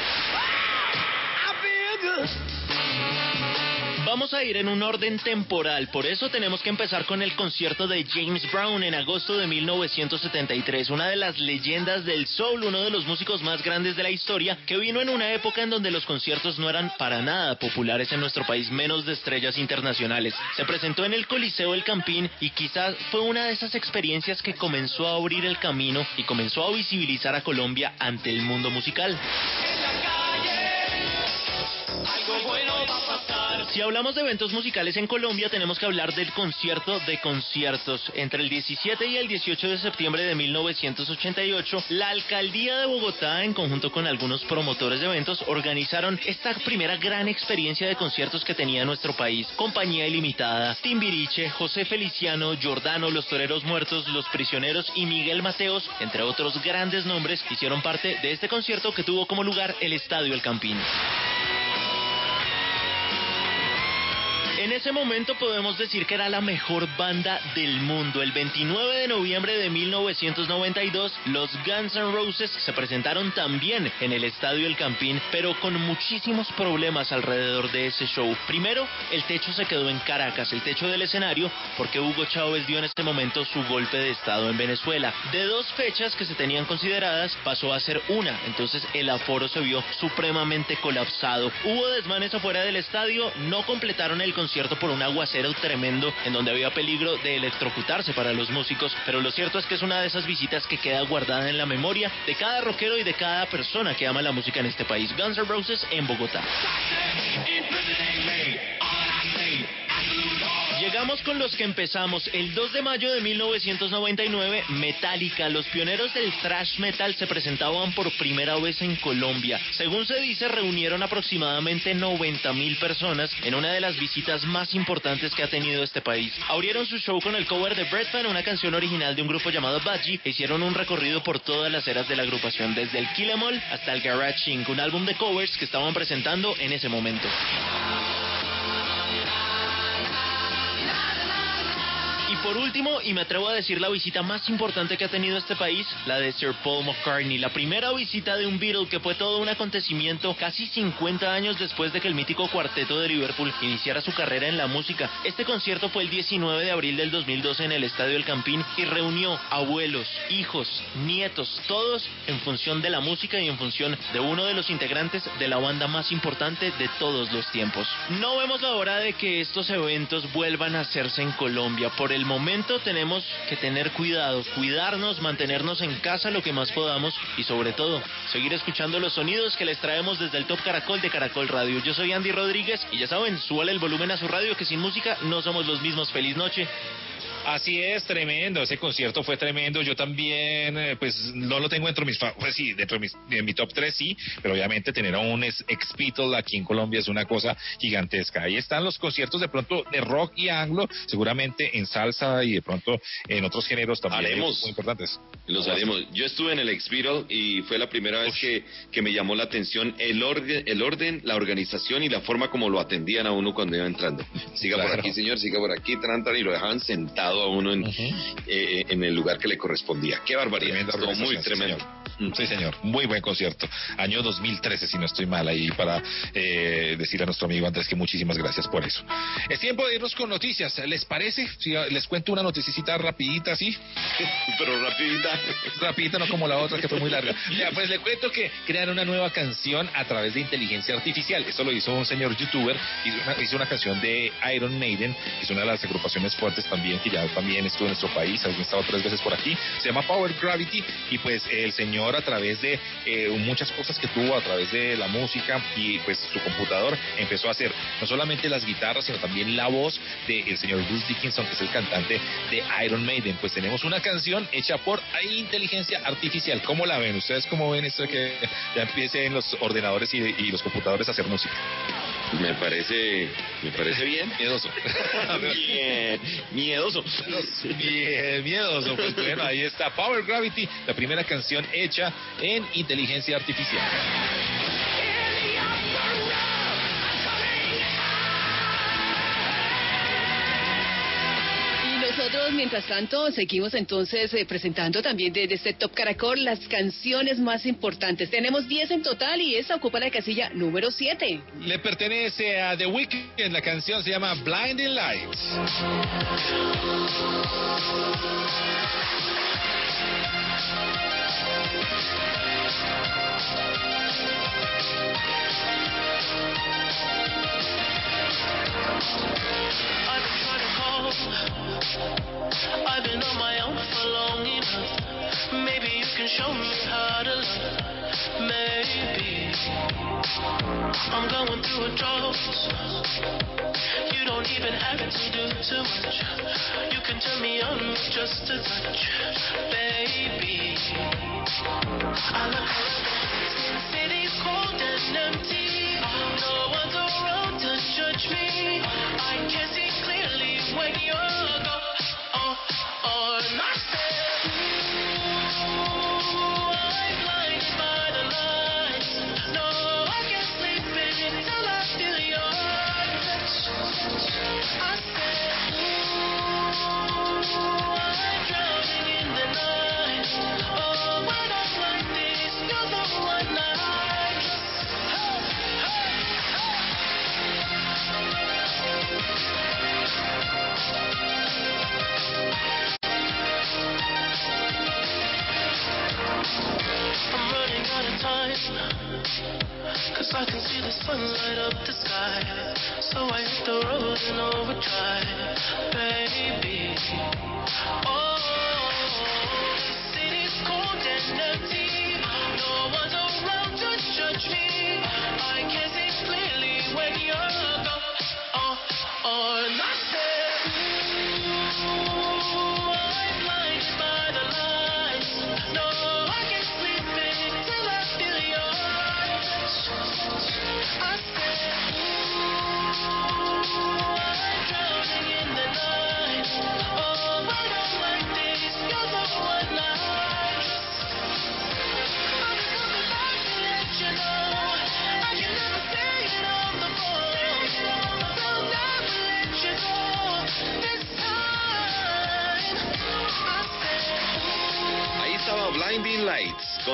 Vamos a ir en un orden temporal, por eso tenemos que empezar con el concierto de James Brown en agosto de 1973, una de las leyendas del soul, uno de los músicos más grandes de la historia, que vino en una época en donde los conciertos no eran para nada populares en nuestro país, menos de estrellas internacionales. Se presentó en el Coliseo El Campín y quizás fue una de esas experiencias que comenzó a abrir el camino y comenzó a visibilizar a Colombia ante el mundo musical. Si hablamos de eventos musicales en Colombia, tenemos que hablar del concierto de conciertos. Entre el 17 y el 18 de septiembre de 1988, la alcaldía de Bogotá, en conjunto con algunos promotores de eventos, organizaron esta primera gran experiencia de conciertos que tenía nuestro país. Compañía Ilimitada, Timbiriche, José Feliciano, Giordano, Los Toreros Muertos, Los Prisioneros y Miguel Mateos, entre otros grandes nombres, hicieron parte de este concierto que tuvo como lugar el Estadio El Campín. En ese momento podemos decir que era la mejor banda del mundo. El 29 de noviembre de 1992, los Guns N' Roses se presentaron también en el Estadio El Campín, pero con muchísimos problemas alrededor de ese show. Primero, el techo se quedó en Caracas, el techo del escenario, porque Hugo Chávez dio en este momento su golpe de Estado en Venezuela. De dos fechas que se tenían consideradas, pasó a ser una, entonces el aforo se vio supremamente colapsado. Hubo desmanes afuera del estadio, no completaron el concierto por un aguacero tremendo en donde había peligro de electrocutarse para los músicos, pero lo cierto es que es una de esas visitas que queda guardada en la memoria de cada rockero y de cada persona que ama la música en este país. Guns N' Roses en Bogotá. Llegamos con los que empezamos. El 2 de mayo de 1999, Metallica, los pioneros del thrash metal, se presentaban por primera vez en Colombia. Según se dice, reunieron aproximadamente 90 mil personas en una de las visitas más importantes que ha tenido este país. Abrieron su show con el cover de Breadman, una canción original de un grupo llamado Budgie, e hicieron un recorrido por todas las eras de la agrupación, desde el Kill 'Em All hasta el Garage Inc., un álbum de covers que estaban presentando en ese momento. Y por último, y me atrevo a decir la visita más importante que ha tenido este país, la de Sir Paul McCartney, la primera visita de un Beatle que fue todo un acontecimiento casi 50 años después de que el mítico cuarteto de Liverpool iniciara su carrera en la música. Este concierto fue el 19 de abril del 2012 en el Estadio El Campín y reunió abuelos, hijos, nietos, todos en función de la música y en función de uno de los integrantes de la banda más importante de todos los tiempos. No vemos la hora de que estos eventos vuelvan a hacerse en Colombia. Por el momento tenemos que tener cuidado, cuidarnos, mantenernos en casa lo que más podamos y sobre todo seguir escuchando los sonidos que les traemos desde el Top Caracol de Caracol Radio. Yo soy Andy Rodríguez y ya saben, súbale el volumen a su radio que sin música no somos los mismos. Feliz noche. Así es, tremendo. Ese concierto fue tremendo. Yo también, eh, pues no lo tengo dentro de mis, pues sí, dentro de, mis- de mi top 3 sí, pero obviamente tener a un ex Beatle aquí en Colombia es una cosa gigantesca. Ahí están los conciertos de pronto de rock y anglo, seguramente en salsa y de pronto en otros géneros también Haremos. muy importantes. Los haremos. Yo estuve en el ex Beatle y fue la primera vez que, que me llamó la atención el orden, el orden, la organización y la forma como lo atendían a uno cuando iba entrando. Siga por aquí, señor, siga por aquí, tran, tran, y lo dejaban sentado a uno en, eh, en el lugar que le correspondía. Qué barbaridad. Tremenda Estuvo muy sí, tremendo. Sí, señor. Muy buen concierto. Año 2013, si no estoy mal, ahí para eh, decir a nuestro amigo Andrés que muchísimas gracias por eso. Es tiempo de irnos con noticias. ¿Les parece? Si les cuento una noticita rapidita, así. Pero rapidita. Rapidita, no como la otra que fue muy larga. Ya, pues le cuento que crearon una nueva canción a través de inteligencia artificial. Esto lo hizo un señor youtuber. Hizo una, hizo una canción de Iron Maiden, que es una de las agrupaciones fuertes también, que ya también estuvo en nuestro país. Ha estado tres veces por aquí. Se llama Power Gravity. Y pues el señor a través de eh, muchas cosas que tuvo, a través de la música y pues su computador, empezó a hacer no solamente las guitarras, sino también la voz del señor Bruce Dickinson, que es el cantante de Iron Maiden. Pues tenemos una canción hecha por inteligencia artificial. ¿Cómo la ven? ¿Ustedes cómo ven esto de que ya empiecen los ordenadores y, y los computadores a hacer música? Me parece, me parece bien. Miedoso. bien, miedoso. Bien, miedoso. Pues bueno, ahí está Power Gravity, la primera canción hecha en inteligencia artificial. Nosotros, mientras tanto, seguimos entonces eh, presentando también desde este Top Caracol las canciones más importantes. Tenemos 10 en total y esta ocupa la casilla número 7. Le pertenece a The Weeknd, la canción se llama Blinding Lights. I've been trying to call. I've been on my own for long enough. Maybe you can show me how to love. Maybe I'm going through a drought. You don't even have to do too much. You can turn me on with just a touch, baby. I look around, the city's cold and empty. No one's around to judge me. Oh, oh, sun light up the sky. So I hit the road in overdrive, baby. Oh,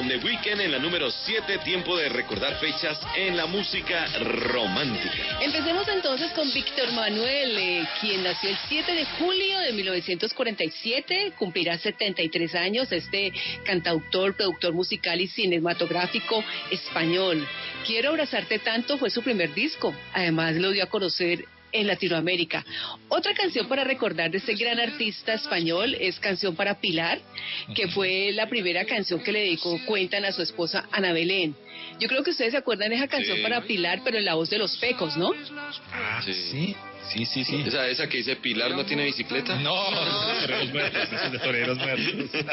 con The Weeknd en la número 7, tiempo de recordar fechas en la música romántica. Empecemos entonces con Víctor Manuel, eh, quien nació el 7 de julio de 1947, cumplirá 73 años, este cantautor, productor musical y cinematográfico español. Quiero abrazarte tanto fue su primer disco, además lo dio a conocer en Latinoamérica. Otra canción para recordar de este gran artista español es Canción para Pilar, que fue la primera canción que le dedicó Cuentan a su esposa Ana Belén. Yo creo que ustedes se acuerdan de esa canción Sí. para Pilar, pero en la voz de los pecos, ¿no? Ah, sí. Sí, sí, sí. Esa, esa que dice Pilar no tiene bicicleta. No, toreros muertos, es de toreros muertos.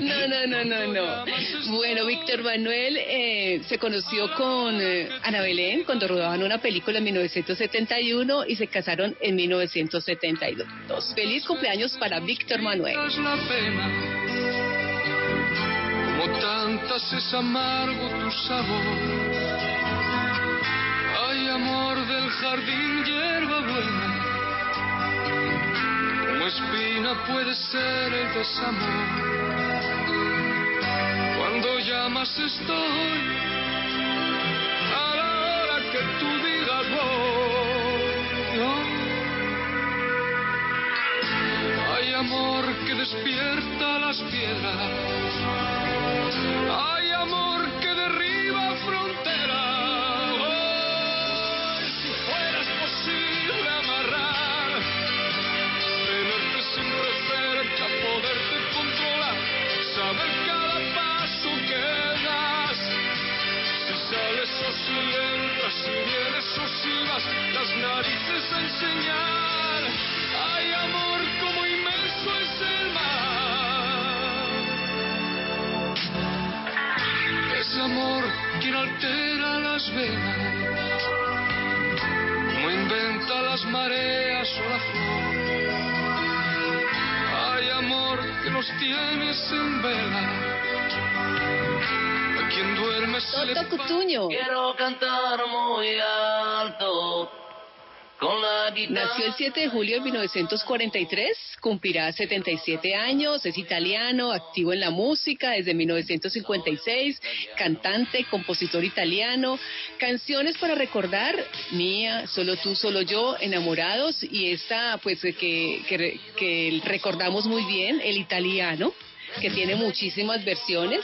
No, no, no, no, no. Bueno, Víctor Manuel eh, se conoció con eh, Ana Belén cuando rodaban una película en 1971 y se casaron en 1972. Feliz cumpleaños para Víctor Manuel. la pena. Como tantas es amargo tu sabor. Amor del jardín, hierba buena. Como espina puede ser el desamor. Cuando llamas estoy. A la hora que tú digas voy. Hay amor que despierta las piedras. Hay si vienes o si vas, las narices a enseñar. Hay amor como inmenso es el mar. Es amor quien altera las venas, como inventa las mareas o la flor. Hay amor que nos tienes en vela, Toto Cutuño. Quiero cantar muy alto Nació el 7 de julio de 1943, cumplirá 77 años, es italiano, activo en la música desde 1956, cantante, compositor italiano, canciones para recordar, Mía, Solo tú, solo yo, Enamorados y esta pues que, que, que recordamos muy bien, el italiano que tiene muchísimas versiones,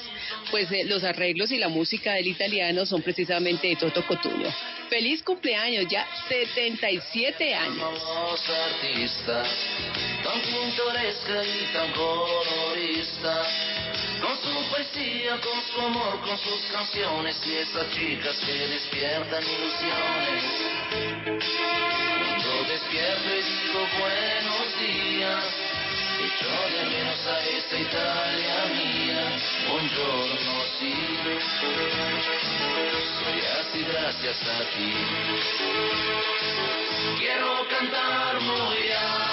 pues eh, los arreglos y la música del italiano son precisamente de Toto Cotuño. Feliz cumpleaños, ya 77 años. tan pintoresca y tan colorista, con su poesía, con su amor, con sus canciones y esas chicas que despiertan ilusiones. Cuando despierto y digo buenos días, de menos a esta Italia mía. Buongiorno, sí, soy así gracias a ti. Quiero cantar muy alto,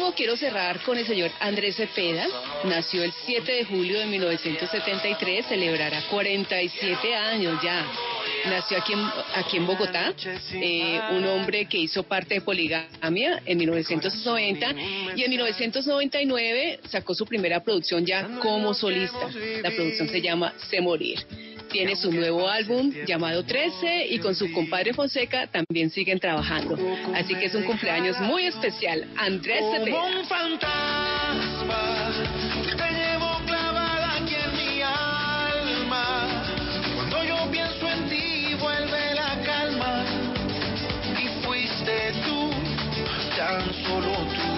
último, quiero cerrar con el señor Andrés Cepeda. Nació el 7 de julio de 1973, celebrará 47 años ya. Nació aquí en, aquí en Bogotá, eh, un hombre que hizo parte de Poligamia en 1990 y en 1999 sacó su primera producción ya como solista. La producción se llama Sé Morir. Tiene su nuevo álbum llamado 13 y con su compadre Fonseca también siguen trabajando. Así que es un cumpleaños muy especial. Andrés Cepeda. un fantasma, te llevo clavada aquí en mi alma. Cuando yo pienso en ti, vuelve la calma. Y fuiste tú, tan solo tú.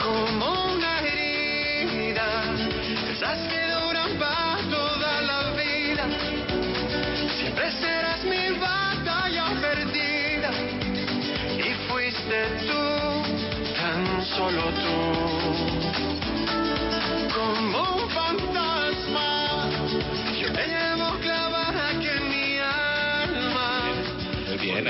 Como solo tú.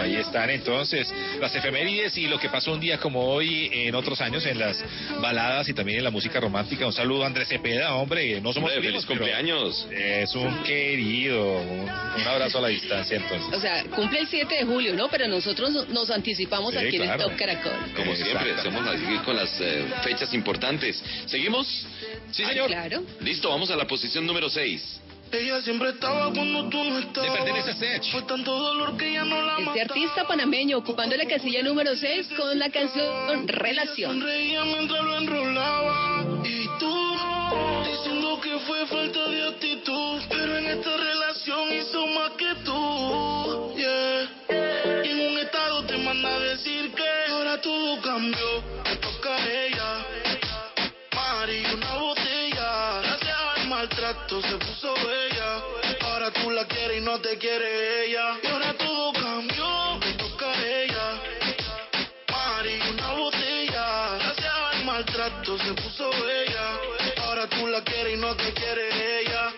Bien, ahí están entonces las efemérides y lo que pasó un día como hoy en otros años en las baladas y también en la música romántica. Un saludo a Andrés Cepeda, hombre, no somos Hombre, primos, feliz cumpleaños. Es un querido, un, un abrazo a la distancia entonces. O sea, cumple el 7 de julio, ¿no? Pero nosotros nos anticipamos Sí, aquí en claro. el Top Caracol. Como siempre, estamos aquí con las eh, fechas importantes. ¿Seguimos? Sí, señor. claro. Listo, vamos a la posición número 6. Ella siempre estaba cuando tú no estabas. pertenece a Sech. Fue tanto dolor que ya no la Este artista panameño ocupando la casilla número 6 con la canción Relación. Sonreía mientras lo enrolaba. Y tú, diciendo que fue falta de actitud. Pero en esta relación hizo más que tú. Yeah. Y en un estado te manda a decir que ahora todo cambió. Ahora tú la quieres y no te quiere ella. Y ahora todo cambió. Me toca a ella. Mari, una botella. Gracias al maltrato se puso bella. Ahora tú la quieres y no te quiere ella.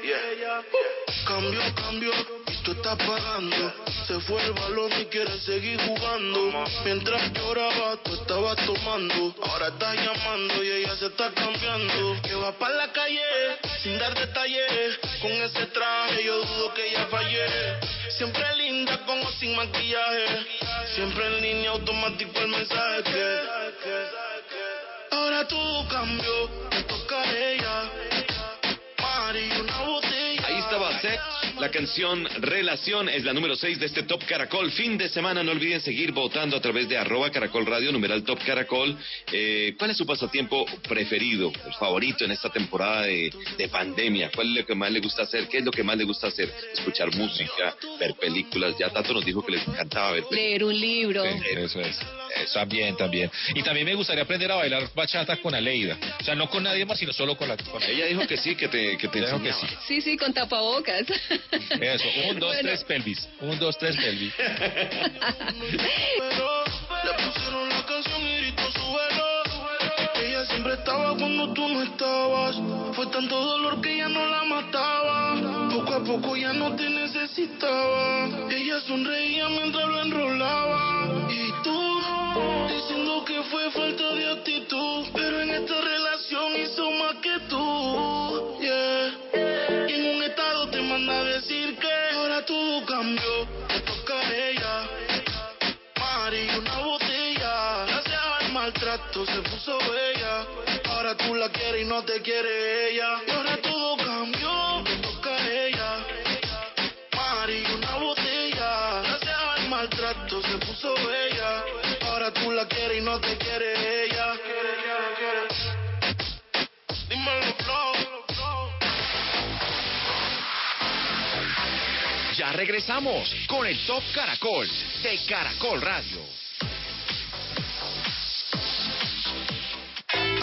Uh, Cambió, cambió. Tú estás pagando. Se fue el balón y quiere seguir jugando. Mientras lloraba, tú estabas tomando. Ahora estás llamando y ella se está cambiando. Que va para la calle sin dar detalles. Con ese traje yo dudo que ella fallé. Siempre linda con o sin maquillaje. Siempre en línea automático el mensaje. Ahora todo cambió, me toca a ella. La canción Relación es la número 6 de este Top Caracol. Fin de semana, no olviden seguir votando a través de arroba caracol radio, numeral Top Caracol. Eh, ¿Cuál es su pasatiempo preferido, el favorito en esta temporada de, de pandemia? ¿Cuál es lo que más le gusta hacer? ¿Qué es lo que más le gusta hacer? Escuchar música, ver películas. Ya Tato nos dijo que les encantaba ver películas. Leer un libro. Sí, eso es. Eso también, también. Y también me gustaría aprender a bailar bachata con Aleida. O sea, no con nadie más, sino solo con la. Con Ella dijo que sí, que te, que te Dijo que enseñaba. Sí, sí, con tapabocas. Eso, un, dos, Bueno. tres pelvis. Un, dos, tres pelvis. Pero le pusieron la canción y gritó súbelo. Ella siempre estaba cuando tú no estabas. Fue tanto dolor que ya no la mataba. Poco a poco ya no te necesitaba. Ella sonreía mientras lo enrolaba. Y tú, diciendo que fue falta de actitud. Pero en esta relación hizo más que tú. Yeah. Puso bella. Ahora tú la quieres y no te quiere ella. Y ahora todo cambió, me toca a ella. Mari, una botella. Gracias al maltrato se puso bella. Ahora tú la quieres y no te quiere ella. Dímelo, flow. Ya regresamos con el Top Caracol de Caracol Radio.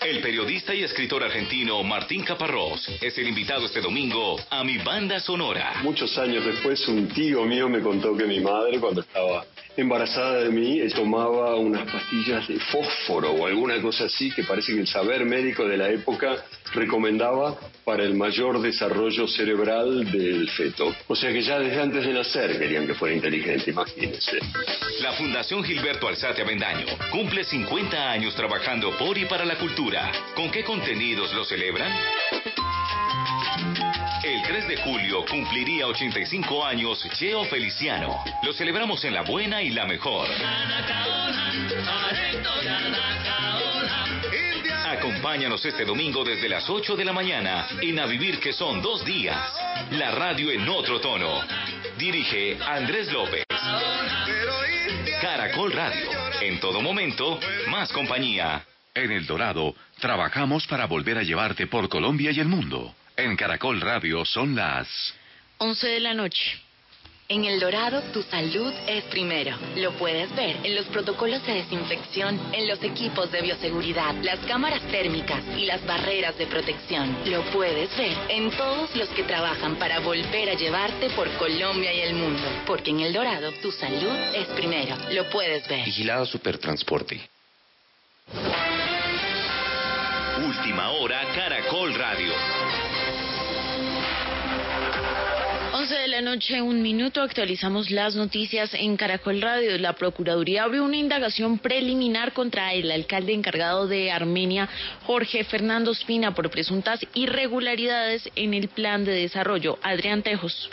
El periodista y escritor argentino Martín Caparrós es el invitado este domingo a mi banda sonora. Muchos años después, un tío mío me contó que mi madre, cuando estaba embarazada de mí, tomaba unas pastillas de fósforo o alguna cosa así que parece que el saber médico de la época recomendaba para el mayor desarrollo cerebral del feto. O sea que ya desde antes de nacer querían que fuera inteligente, imagínense. La Fundación Gilberto Alzate Avendaño cumple 50 años trabajando por y para la cultura. ¿Con qué contenidos lo celebran? El 3 de julio cumpliría 85 años Cheo Feliciano. Lo celebramos en la buena y la mejor. Acompáñanos este domingo desde las 8 de la mañana en A Vivir que son dos días. La radio en otro tono. Dirige Andrés López. Caracol Radio. En todo momento, más compañía. En El Dorado, trabajamos para volver a llevarte por Colombia y el mundo. En Caracol Radio son las 11 de la noche. En El Dorado, tu salud es primero. Lo puedes ver en los protocolos de desinfección, en los equipos de bioseguridad, las cámaras térmicas y las barreras de protección. Lo puedes ver en todos los que trabajan para volver a llevarte por Colombia y el mundo. Porque en El Dorado, tu salud es primero. Lo puedes ver. Vigilado Supertransporte. Última hora, Caracol Radio. 11 de la noche, un minuto, actualizamos las noticias en Caracol Radio. La Procuraduría abrió una indagación preliminar contra el alcalde encargado de Armenia, Jorge Fernando Espina, por presuntas irregularidades en el plan de desarrollo. Adrián Tejos.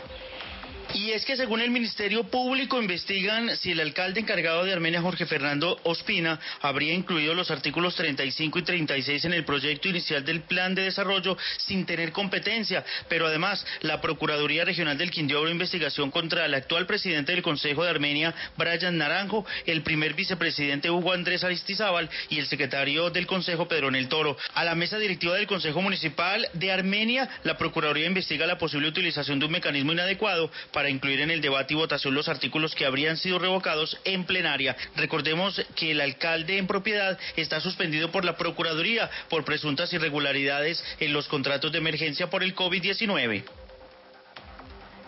Y es que según el Ministerio Público investigan si el alcalde encargado de Armenia, Jorge Fernando Ospina, habría incluido los artículos 35 y 36 en el proyecto inicial del plan de desarrollo sin tener competencia. Pero además, la Procuraduría Regional del Quindío abrió investigación contra el actual presidente del Consejo de Armenia, Brian Naranjo, el primer vicepresidente Hugo Andrés Aristizábal y el secretario del Consejo, Pedro Nel Toro. A la mesa directiva del Consejo Municipal de Armenia, la Procuraduría investiga la posible utilización de un mecanismo inadecuado para incluir en el debate y votación los artículos que habrían sido revocados en plenaria. Recordemos que el alcalde en propiedad está suspendido por la Procuraduría por presuntas irregularidades en los contratos de emergencia por el COVID-19.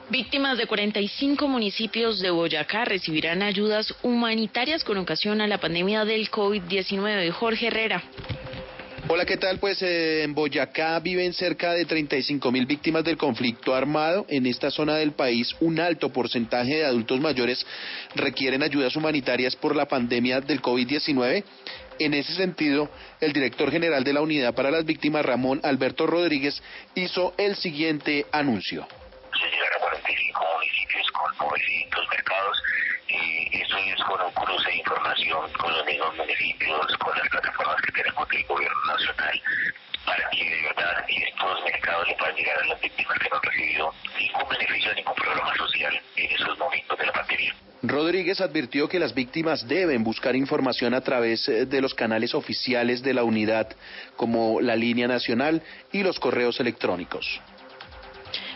Víctimas de 45 municipios de Boyacá recibirán ayudas humanitarias con ocasión a la pandemia del COVID-19. Jorge Herrera. Hola, ¿qué tal? Pues eh, en Boyacá viven cerca de 35 mil víctimas del conflicto armado. En esta zona del país, un alto porcentaje de adultos mayores requieren ayudas humanitarias por la pandemia del COVID-19. En ese sentido, el director general de la Unidad para las Víctimas, Ramón Alberto Rodríguez, hizo el siguiente anuncio. Se llegar a 45 municipios con 900 mercados. Y eso es con un cruce de información con los mismos municipios, con las plataformas que tenemos del gobierno nacional, para que de verdad estos mercados le puedan llegar a las víctimas que no han recibido ningún beneficio, ningún programa social en esos momentos de la pandemia. Rodríguez advirtió que las víctimas deben buscar información a través eh, de los canales oficiales de la unidad, como la línea nacional y los correos electrónicos.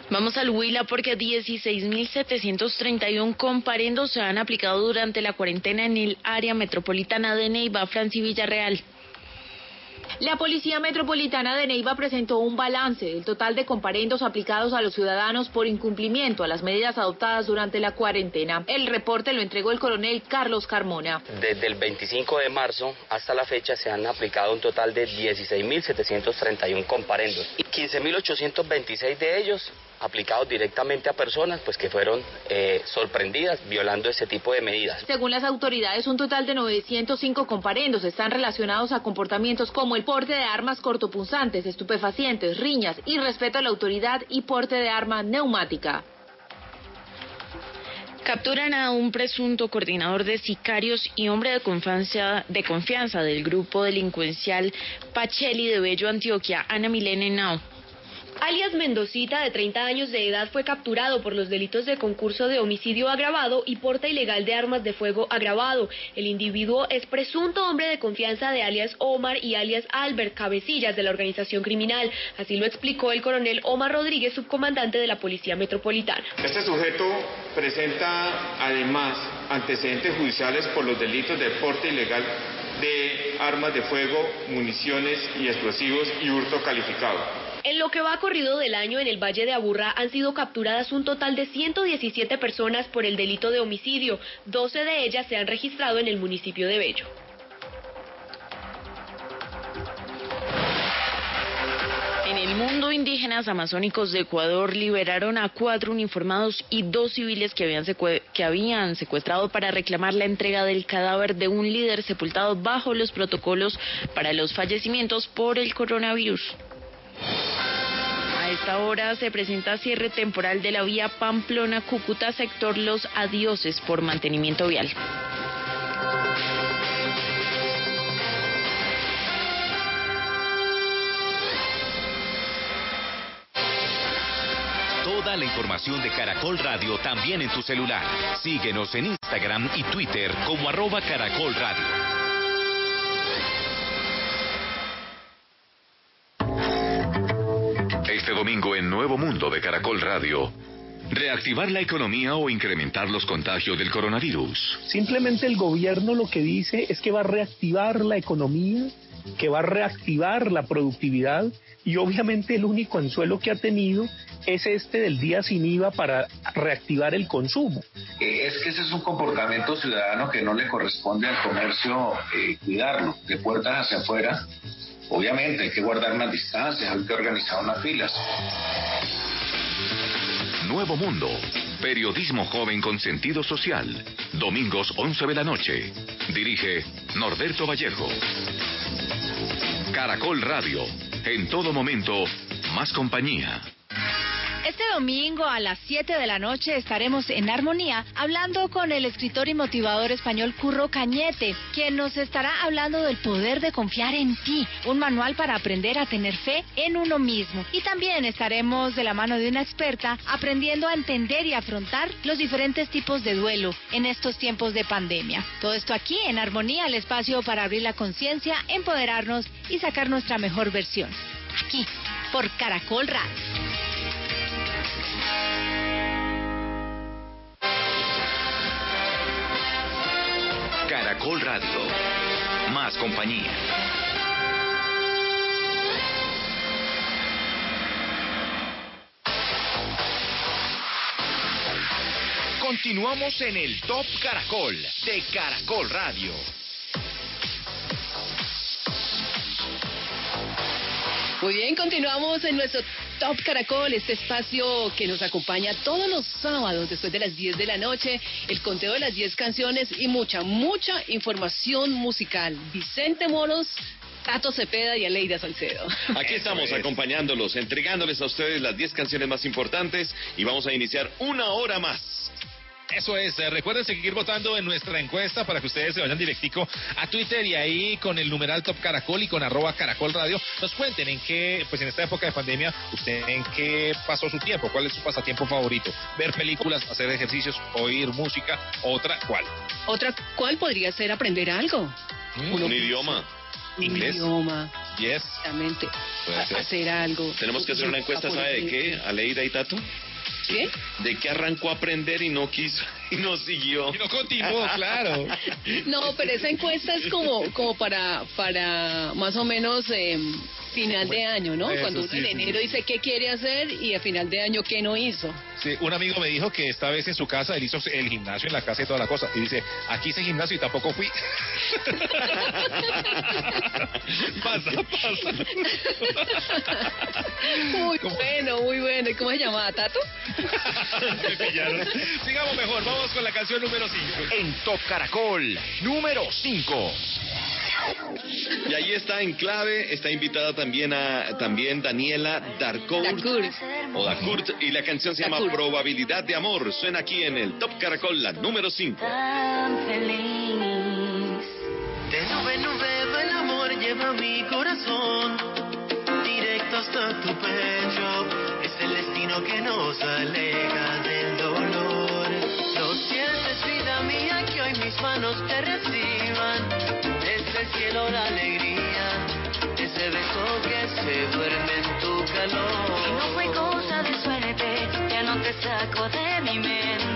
Vamos al Huila porque 16.731 comparendos se han aplicado durante la cuarentena en el área metropolitana de Neiva, Franci Villarreal. La Policía Metropolitana de Neiva presentó un balance del total de comparendos aplicados a los ciudadanos por incumplimiento a las medidas adoptadas durante la cuarentena. El reporte lo entregó el coronel Carlos Carmona. Desde el 25 de marzo hasta la fecha se han aplicado un total de 16.731 comparendos y 15.826 de ellos aplicados directamente a personas pues que fueron eh, sorprendidas violando ese tipo de medidas. Según las autoridades, un total de 905 comparendos están relacionados a comportamientos como el porte de armas cortopunzantes, estupefacientes, riñas, irrespeto a la autoridad y porte de arma neumática. Capturan a un presunto coordinador de sicarios y hombre de confianza, de confianza del grupo delincuencial Pacheli de Bello, Antioquia, Ana Milene Nao. Alias Mendocita, de 30 años de edad, fue capturado por los delitos de concurso de homicidio agravado y porta ilegal de armas de fuego agravado. El individuo es presunto hombre de confianza de alias Omar y alias Albert, cabecillas de la organización criminal. Así lo explicó el coronel Omar Rodríguez, subcomandante de la Policía Metropolitana. Este sujeto presenta además antecedentes judiciales por los delitos de porte ilegal de armas de fuego, municiones y explosivos y hurto calificado. En lo que va corrido del año en el Valle de Aburrá han sido capturadas un total de 117 personas por el delito de homicidio. 12 de ellas se han registrado en el municipio de Bello. En el mundo, indígenas amazónicos de Ecuador liberaron a cuatro uniformados y dos civiles que habían, secue- que habían secuestrado para reclamar la entrega del cadáver de un líder sepultado bajo los protocolos para los fallecimientos por el coronavirus. Esta hora se presenta cierre temporal de la vía Pamplona-Cúcuta, sector Los Adioses, por mantenimiento vial. Toda la información de Caracol Radio también en tu celular. Síguenos en Instagram y Twitter como arroba Caracol Radio. Domingo en Nuevo Mundo de Caracol Radio. Reactivar la economía o incrementar los contagios del coronavirus. Simplemente el gobierno lo que dice es que va a reactivar la economía, que va a reactivar la productividad y obviamente el único anzuelo que ha tenido es este del día sin IVA para reactivar el consumo. Eh, es que ese es un comportamiento ciudadano que no le corresponde al comercio eh, cuidarlo, de puertas hacia afuera. Obviamente hay que guardar unas distancias, hay que organizar unas filas. Nuevo Mundo. Periodismo joven con sentido social. Domingos 11 de la noche. Dirige Norberto Vallejo. Caracol Radio. En todo momento, más compañía. Este domingo a las 7 de la noche estaremos en Armonía hablando con el escritor y motivador español Curro Cañete, quien nos estará hablando del poder de confiar en ti, un manual para aprender a tener fe en uno mismo. Y también estaremos de la mano de una experta aprendiendo a entender y afrontar los diferentes tipos de duelo en estos tiempos de pandemia. Todo esto aquí en Armonía, el espacio para abrir la conciencia, empoderarnos y sacar nuestra mejor versión. Aquí, por Caracol Radio. Caracol Radio. Más compañía. Continuamos en el Top Caracol de Caracol Radio. Muy bien, continuamos en nuestro Top Caracol, este espacio que nos acompaña todos los sábados después de las 10 de la noche, el conteo de las 10 canciones y mucha, mucha información musical. Vicente Moros, Tato Cepeda y Aleida Salcedo. Aquí estamos acompañándolos, entregándoles a ustedes las 10 canciones más importantes y vamos a iniciar una hora más. Eso es, eh, recuerden seguir votando en nuestra encuesta para que ustedes se vayan directico a Twitter y ahí con el numeral Top Caracol y con arroba Caracol Radio nos cuenten en qué, pues en esta época de pandemia, usted en qué pasó su tiempo, cuál es su pasatiempo favorito, ver películas, hacer ejercicios, oír música, otra, ¿cuál? Otra, ¿cuál podría ser aprender algo? Un idioma. Inglés. Un idioma. Yes. Exactamente. Hacer algo. Tenemos que hacer una encuesta, ¿sabe de qué? Aleida y Tato. ¿Qué? De qué arrancó a aprender y no quiso y no siguió. Y no continuó, claro. No, pero esa encuesta es como, como para, para más o menos eh, final de año, ¿no? Eso Cuando uno sí, en sí. enero dice qué quiere hacer y a final de año qué no hizo. Sí, un amigo me dijo que esta vez en su casa él hizo el gimnasio en la casa y toda la cosa. Y dice, aquí hice gimnasio y tampoco fui. pasa, pasa. Muy bueno, muy bueno. ¿Y cómo se llamaba, Tato? Me pillaron. Sigamos mejor, vamos con la canción número 5. En Top Caracol, número 5. Y ahí está en clave, está invitada también a también Daniela Darcourt. O Darcourt, y la canción se llama Probabilidad de Amor. Suena aquí en el Top Caracol, la número 5. De nube en nube el amor, lleva mi corazón directo hasta tu pecho. Es el destino que nos aleja del dolor. Lo sientes, vida mía, que hoy mis manos te reciban. Desde el cielo la alegría, ese beso que se duerme en tu calor. Y no fue cosa de suerte, ya no te saco de mi mente.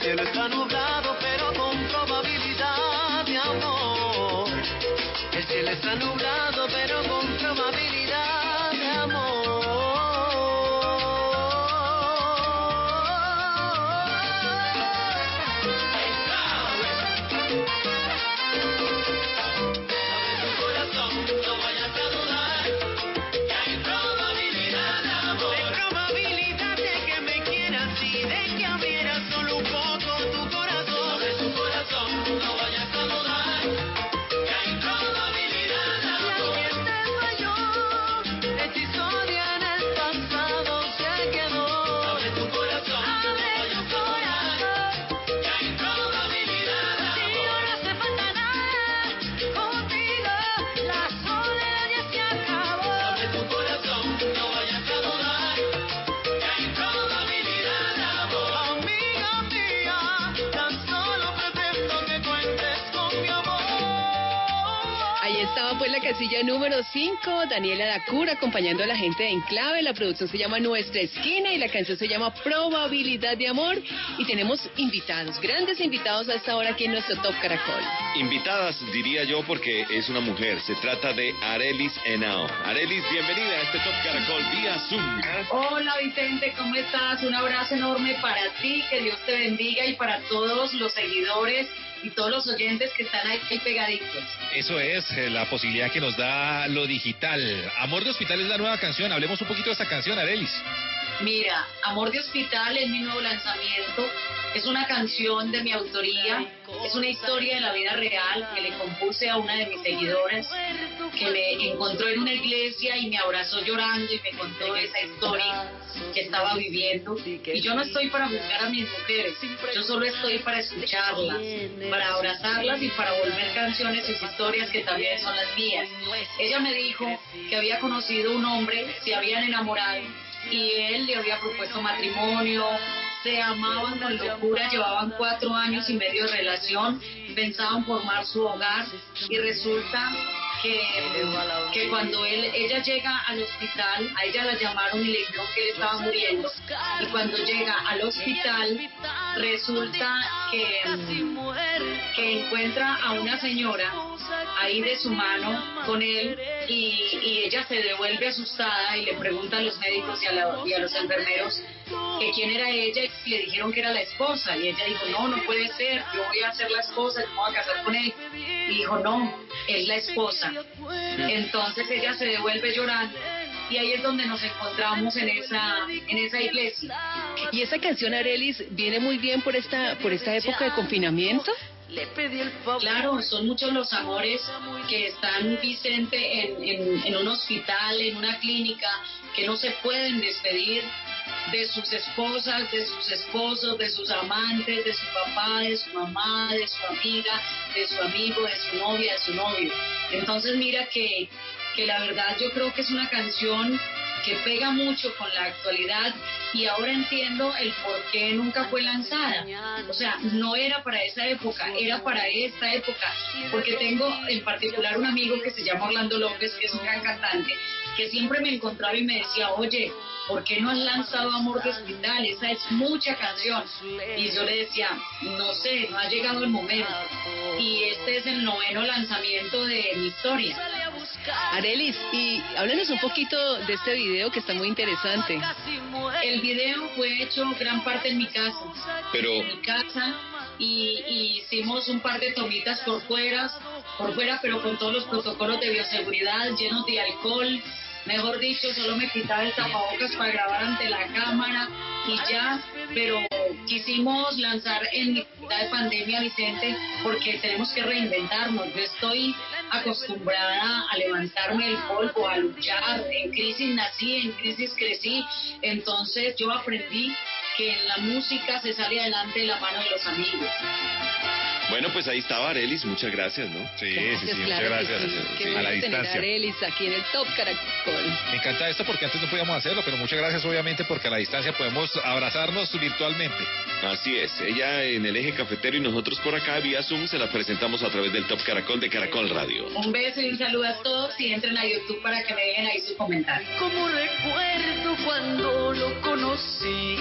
Cielo está nublado, pero con probabilidad de amor. El cielo está nublado, pero con número 5, Daniela Dacura acompañando a la gente de Enclave. La producción se llama Nuestra Esquina y la canción se llama Probabilidad de Amor. Y tenemos invitados, grandes invitados a esta hora aquí en nuestro Top Caracol. Invitadas, diría yo, porque es una mujer. Se trata de Arelis Henao. Arelis, bienvenida a este Top Caracol vía Zoom. Hola Vicente, ¿cómo estás? Un abrazo enorme para ti, que Dios te bendiga y para todos los seguidores y todos los oyentes que están ahí pegaditos. Eso es eh, la posibilidad que nos da lo digital. Amor de Hospital es la nueva canción. Hablemos un poquito de esta canción, Arelis. Mira, Amor de Hospital es mi nuevo lanzamiento. Es una canción de mi autoría. Es una historia de la vida real que le compuse a una de mis seguidoras que me encontró en una iglesia y me abrazó llorando y me contó esa historia que estaba viviendo. Y yo no estoy para juzgar a mis mujeres, yo solo estoy para escucharlas, para abrazarlas y para volver canciones y historias que también son las mías. Ella me dijo que había conocido un hombre, se habían enamorado y él le había propuesto matrimonio, se amaban con locura, llevaban cuatro años y medio de relación, pensaban formar su hogar y resulta que, cuando él, ella llega al hospital, a ella la llamaron y le dijeron que él estaba muriendo. Y cuando llega al hospital, resulta que, que encuentra a una señora ahí de su mano con él y, y ella se devuelve asustada y le pregunta a los médicos y a, la- y a los enfermeros que quién era ella y le dijeron que era la esposa y ella dijo no, no puede ser, yo voy a ser la esposa, yo me voy a casar con él y dijo no, es la esposa entonces ella se devuelve llorando y ahí es donde nos encontramos en esa en esa iglesia. Y esa canción Arelis viene muy bien por esta por esta época de confinamiento. Claro, son muchos los amores que están, Vicente, en, en, en un hospital, en una clínica, que no se pueden despedir de sus esposas, de sus esposos, de sus amantes, de su papá, de su mamá, de su amiga, de su amigo, de su novia, de su novio. Entonces mira que, que la verdad yo creo que es una canción que pega mucho con la actualidad y ahora entiendo el por qué nunca fue lanzada. O sea, no era para esa época, era para esta época, porque tengo en particular un amigo que se llama Orlando López, que es un gran cantante, que siempre me encontraba y me decía, oye, ¿por qué no has lanzado Amor de Hospital? Esa es mucha canción. Y yo le decía, no sé, no ha llegado el momento. Y este es el noveno lanzamiento de mi historia. Arelis, y háblanos un poquito de este video que está muy interesante. El video fue hecho gran parte en mi casa. Pero- En mi casa. Y, y hicimos un par de tomitas por fuera, por fuera, pero con todos los protocolos de bioseguridad, llenos de alcohol. Mejor dicho, solo me quitaba el tapabocas para grabar ante la cámara y ya, pero quisimos lanzar en mitad de pandemia, Vicente, porque tenemos que reinventarnos. Yo estoy acostumbrada a levantarme del polvo, a luchar. En crisis nací, en crisis crecí. Entonces yo aprendí que en la música se sale adelante de la mano de los amigos. Bueno, pues ahí estaba Arelis, muchas gracias, ¿no? Sí, Pues claro que sí, qué a la bueno tener a distancia. Arelis aquí en el Top Caracol. Me encanta esto porque antes no podíamos hacerlo, pero muchas gracias obviamente porque a la distancia podemos abrazarnos virtualmente. Así es, ella en el eje cafetero y nosotros por acá vía Zoom se la presentamos a través del Top Caracol de Caracol Radio. Un beso y un saludo a todos y entren a YouTube para que me dejen ahí su comentario. Como recuerdo cuando lo conocía,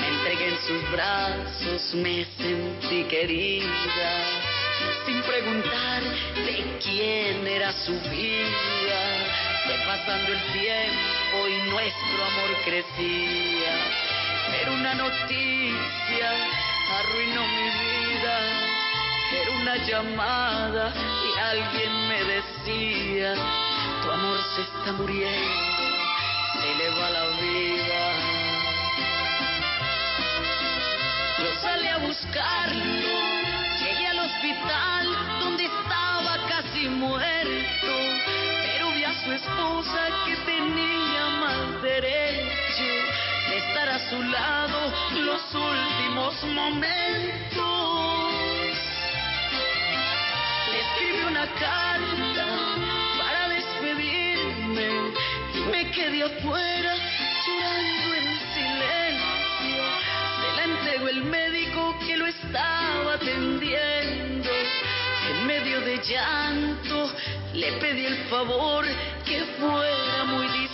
me entregué en sus brazos, me sentí querida, sin preguntar de quién era su vida. Fue pasando el tiempo y nuestro amor crecía, pero una noticia arruinó mi vida. Era una llamada y alguien me decía, tu amor se está muriendo, se le va la vida. Yo salí a buscarlo, llegué al hospital donde estaba casi muerto, pero vi a su esposa que tenía más derecho de estar a su lado los últimos momentos. Le escribí una carta para despedirme. Y me quedé afuera llorando entregó el médico que lo estaba atendiendo. En medio de llanto le pedí el favor que fuera muy discreto.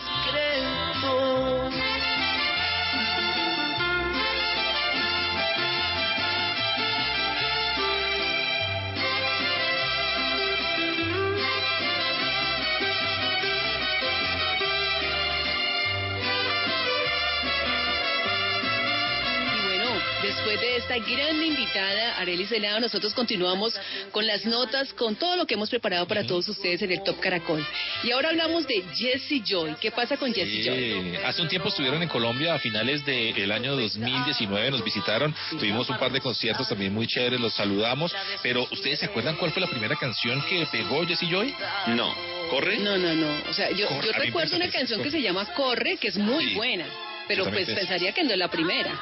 Después de esta gran invitada, Arelis Helado, nosotros continuamos con las notas, con todo lo que hemos preparado para todos ustedes en el Top Caracol. Y ahora hablamos de Jessie Joy. ¿Qué pasa con Jessie Joy? Sí, hace un tiempo estuvieron en Colombia a finales del año 2019, nos visitaron, tuvimos un par de conciertos también muy chéveres, los saludamos, pero ¿ustedes se acuerdan cuál fue la primera canción que pegó Jessie Joy? No, ¿corre? No, no, no. O sea, yo, Corre, recuerdo una que canción sí, que se llama Corre, que es muy Sí. buena. Pero pues pensaría que no es la primera.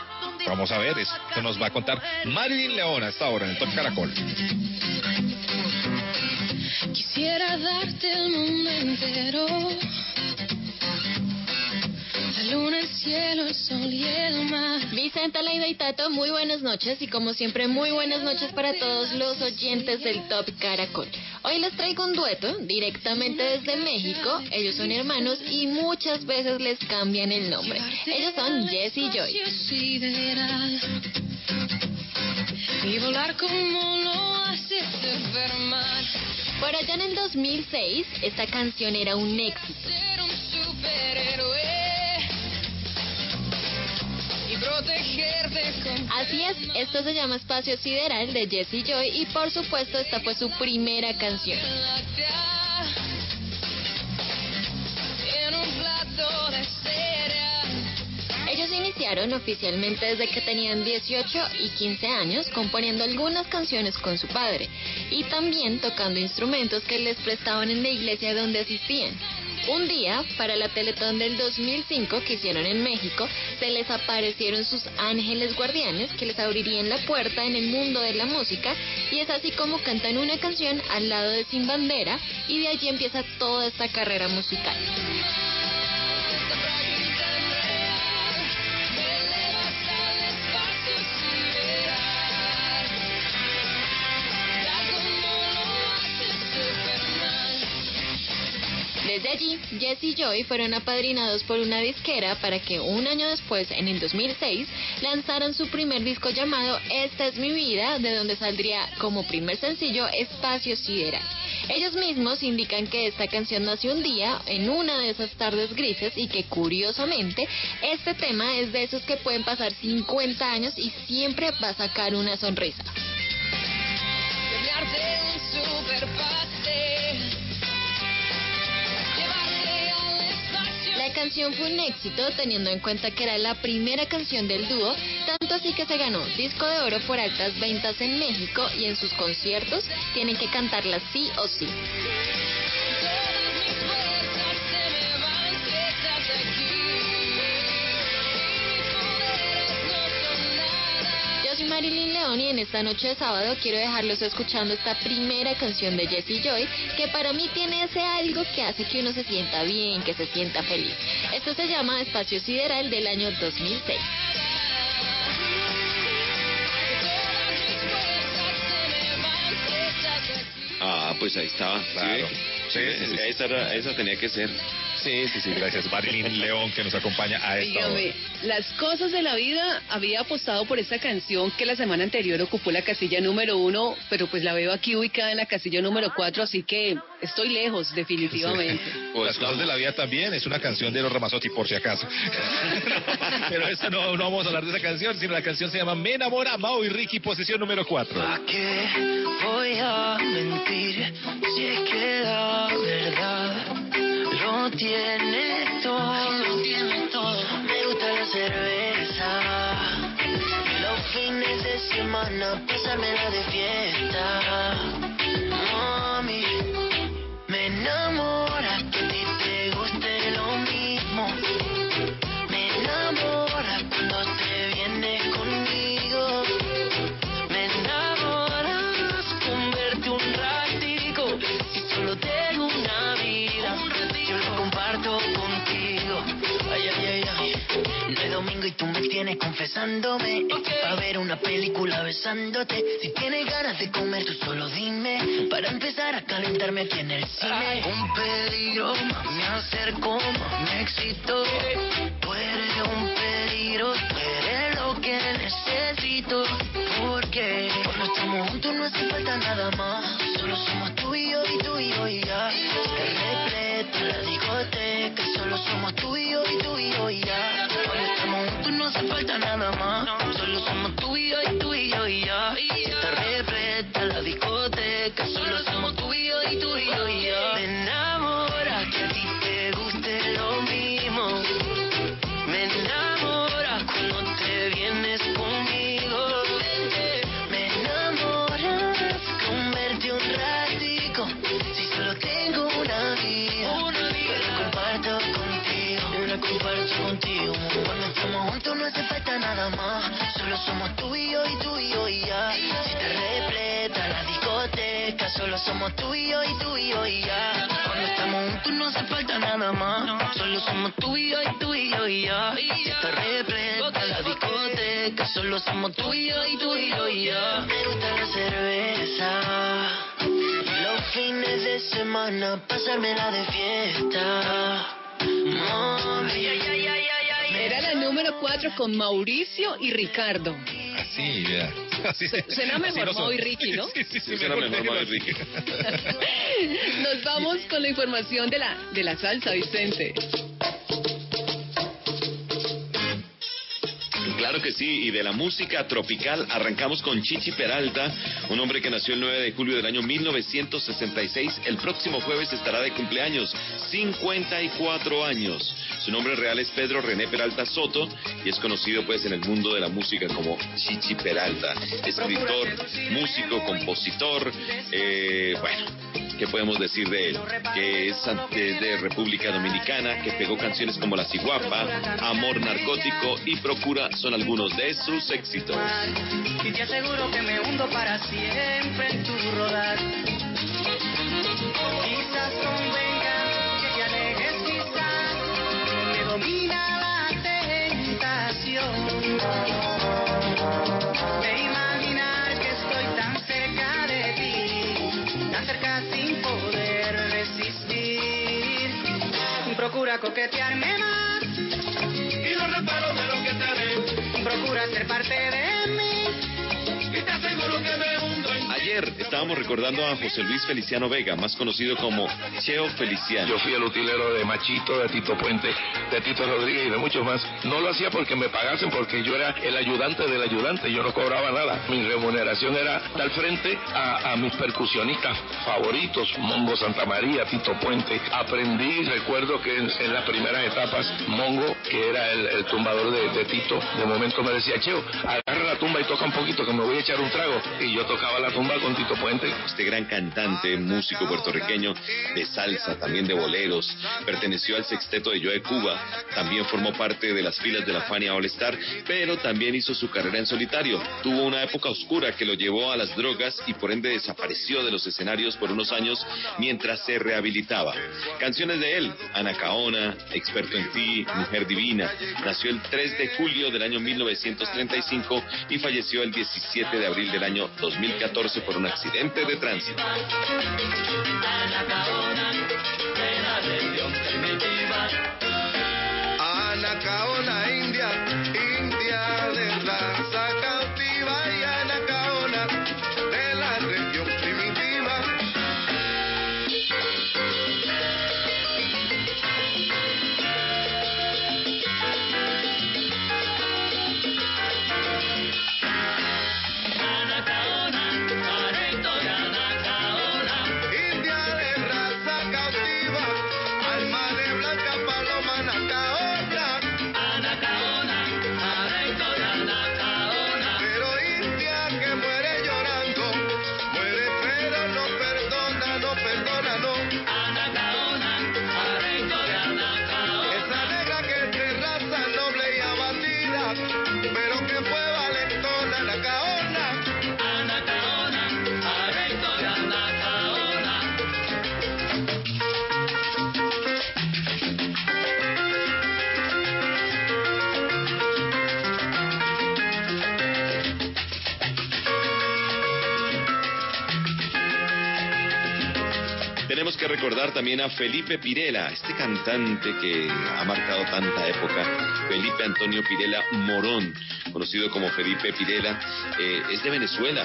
Vamos a ver, esto nos va a contar Marilyn León a esta hora en el Top Caracol. Quisiera darte el mundo entero. Luna, el cielo, el sol y el mar. Vicente, Leida y Tato, muy buenas noches y como siempre muy buenas noches para todos los oyentes del Top Caracol. Hoy les traigo un dueto directamente desde México. Ellos son hermanos y muchas veces les cambian el nombre. Ellos son Jess y Joy. Y volar como lo hace Superman. Por allá en el 2006, esta canción era un éxito. Ser un superhéroe. Protegerte con. Así es, esto se llama Espacio Sideral de Jesse Joy y por supuesto esta fue su primera canción. En un plato de cereal. Ellos iniciaron oficialmente desde que tenían 18 y 15 años componiendo algunas canciones con su padre y también tocando instrumentos que les prestaban en la iglesia donde asistían. Un día, para la Teletón del 2005 que hicieron en México, se les aparecieron sus ángeles guardianes que les abrirían la puerta en el mundo de la música y es así como cantan una canción al lado de Sin Bandera y de allí empieza toda esta carrera musical. Desde allí, Jess y Joy fueron apadrinados por una disquera para que un año después, en el 2006, lanzaran su primer disco llamado Esta es mi vida, de donde saldría como primer sencillo Espacio Sideral. Ellos mismos indican que esta canción nació un día en una de esas tardes grises y que curiosamente este tema es de esos que pueden pasar 50 años y siempre va a sacar una sonrisa. La canción fue un éxito teniendo en cuenta que era la primera canción del dúo, tanto así que se ganó disco de oro por altas ventas en México y en sus conciertos tienen que cantarla sí o sí. Soy Marilyn León y en esta noche de sábado quiero dejarlos escuchando esta primera canción de Jessie Joy que para mí tiene ese algo que hace que uno se sienta bien, que se sienta feliz. Esto se llama Espacio Sideral del año 2006. Ah, pues ahí estaba. Claro. Sí, Sí, sí, sí. Esa, era- esa tenía que ser. Sí, sí, sí, gracias Marilyn León que nos acompaña a esta hora. Dígame, las cosas de la vida había apostado por esta canción que la semana anterior ocupó la casilla número uno, pero pues la veo aquí ubicada en la casilla número cuatro, así que estoy lejos definitivamente. Las cosas de la vida también es una canción de los Ramazotti, por si acaso. Pero eso no, no vamos a hablar de esa canción, sino la canción se llama Me enamora Mau y Ricky, posición número 4. ¿A qué voy a mentir si es que la verdad lo tiene todo? Lo tiene todo. Me gusta la cerveza los fines de semana pasármela de fiesta. Tienes confesándome. Para ver una película besándote. Si tienes ganas de comer, tú solo dime. Para empezar a calentarme aquí en el cine. Un peligro, me acerco, me excito. Tú eres un peligro, tú eres lo que necesito. Porque cuando estamos juntos no hace falta nada más. Solo somos tú y yo y tú y yo y ya. Te repleta la discoteca. Solo somos tú y yo y tú y yo y ya. Cuando estamos juntos no hace falta nada más. Solo somos tú y yo y tú somos tú y yo y tú y yo y ya. Si te repleta la discoteca, solo somos tú y yo y tú y yo y ya. Cuando estamos juntos no hace falta nada más. Solo somos tú y yo y tú y yo y ya. Si te repleta la discoteca, solo somos tú y yo y tú y yo y ya. Me gusta la cerveza los fines de semana, pasármela de fiesta. Mami. Era la número 4 con Mauricio y Ricardo. Así, ya. Así, Suena mejor así no. Mau y Ricky, ¿no? Sí, sí, sí, Suena mejor Mau y Ricky. Nos vamos con la información de la, de la salsa, Vicente. Claro que sí, y de la música tropical arrancamos con Chichi Peralta, un hombre que nació el 9 de julio del año 1966. El próximo jueves estará de cumpleaños, 54 años. Su nombre real es Pedro René Peralta Soto y es conocido pues en el mundo de la música como Chichi Peralta. Escritor, músico, compositor, eh, bueno, ¿Qué podemos decir de él? Que es de, República Dominicana, que pegó canciones como La Ciguapa, Amor Narcótico y Procura algunos de sus éxitos. Y te aseguro que me hundo para siempre en tu rodar. Quizás convenga que te alejes, quizás me domina la tentación. De imaginar que estoy tan cerca de ti, tan cerca sin poder resistir. Procura coquetearme más y no reparo de lo que te haré. Procura ser parte de mí Estábamos recordando a José Luis Feliciano Vega, más conocido como Cheo Feliciano. Yo fui el utilero de Machito, de Tito Puente, de Tito Rodríguez y de muchos más. No lo hacía porque me pagasen, porque yo era el ayudante del ayudante, yo no cobraba nada. Mi remuneración era dar frente a, mis percusionistas favoritos, Mongo Santa María, Tito Puente. Aprendí, recuerdo que en, las primeras etapas, Mongo, que era el, el tumbador de, de Tito, de momento me decía, Cheo, agarra la tumba y toca un poquito, que me voy a echar un trago. Y yo tocaba la tumba con Tito Puente. Este gran cantante, músico puertorriqueño de salsa, también de boleros, perteneció al sexteto de Joe Cuba, también formó parte de las filas de la Fania All Star, pero también hizo su carrera en solitario. Tuvo una época oscura que lo llevó a las drogas y por ende desapareció de los escenarios por unos años mientras se rehabilitaba. Canciones de él, Anacaona, Experto en ti, Mujer Divina. Nació el 3 de julio del año 1935 y falleció el 17 de abril del año 2014 por un accidente de tránsito. Anacaona Tenemos que recordar también a Felipe Pirela, este cantante que ha marcado tanta época, Felipe Antonio Pirela Morón, conocido como Felipe Pirela, eh, es de Venezuela,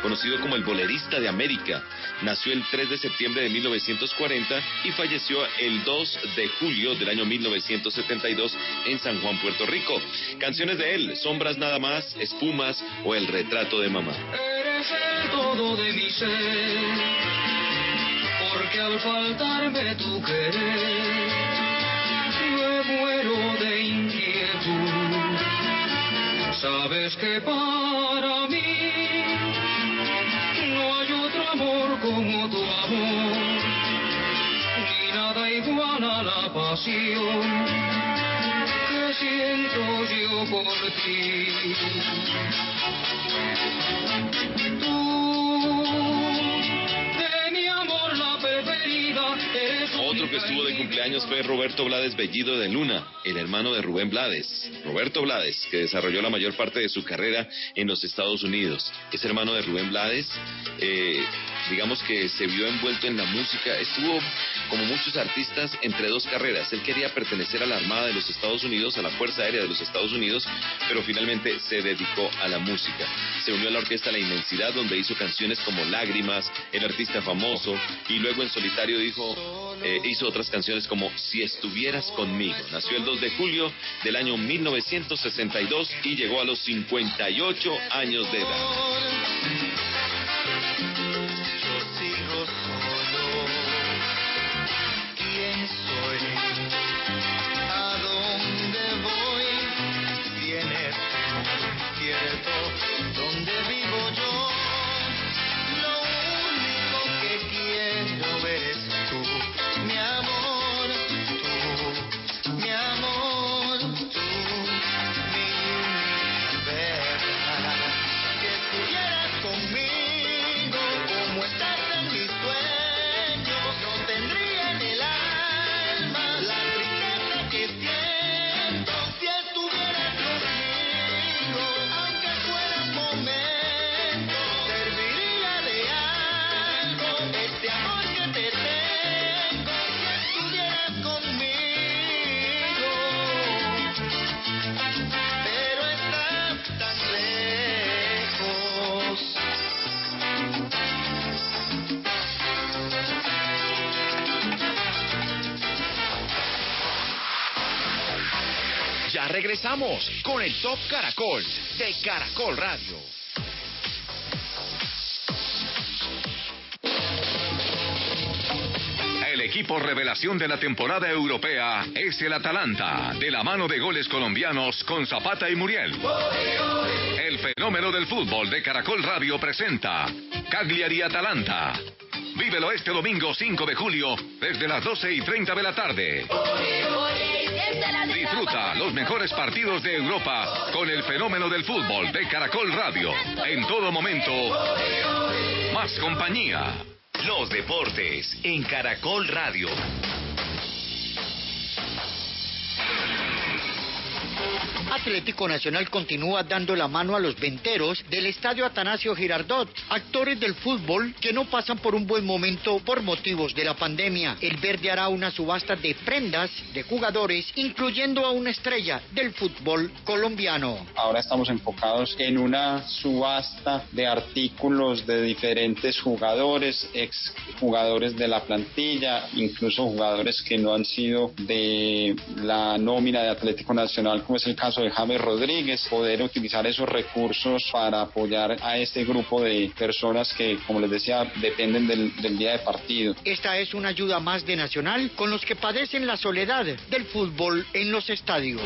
conocido como el bolerista de América. Nació el 3 de septiembre de 1940 y falleció el 2 de julio del año 1972 en San Juan, Puerto Rico. Canciones de él, Sombras nada más, Espumas o El retrato de mamá. Eres el todo de mi porque al faltarme tu querer, me muero de inquietud. Sabes que para mí no hay otro amor como tu amor, ni nada igual a la pasión que siento yo por ti. Otro que estuvo de cumpleaños fue Roberto Blades Bellido de Luna, el hermano de Rubén Blades. Roberto Blades, que desarrolló la mayor parte de su carrera en los Estados Unidos. Es hermano de Rubén Blades. eh, digamos que se vio envuelto en la música, estuvo como muchos artistas entre dos carreras. Él quería pertenecer a la Armada de los Estados Unidos, a la Fuerza Aérea de los Estados Unidos, pero finalmente se dedicó a la música. Se unió a la orquesta La Inmensidad, donde hizo canciones como Lágrimas, El Artista Famoso, y luego en solitario dijo, eh, hizo otras canciones como Si estuvieras conmigo. Nació el 2 de julio del año 1962 y llegó a los 58 años de edad. Regresamos con el Top Caracol de Caracol Radio. El equipo revelación de la temporada europea es el Atalanta, de la mano de goles colombianos con Zapata y Muriel. El fenómeno del fútbol de Caracol Radio presenta Cagliari Atalanta. Vívelo este domingo 5 de julio desde las 12 y 30 de la tarde. Disfruta los mejores partidos de Europa con el fenómeno del fútbol de Caracol Radio. En todo momento, más compañía. Los deportes en Caracol Radio. Atlético Nacional continúa dando la mano a los venteros del estadio Atanasio Girardot, actores del fútbol que no pasan por un buen momento por motivos de la pandemia. El verde hará una subasta de prendas de jugadores, incluyendo a una estrella del fútbol colombiano. Ahora estamos enfocados en una subasta de artículos de diferentes jugadores, ex jugadores de la plantilla, incluso jugadores que no han sido de la nómina de Atlético Nacional, como es el caso de James Rodríguez, poder utilizar esos recursos para apoyar a este grupo de personas que, como les decía, dependen del, del día de partido. Esta es una ayuda más de Nacional con los que padecen la soledad del fútbol en los estadios.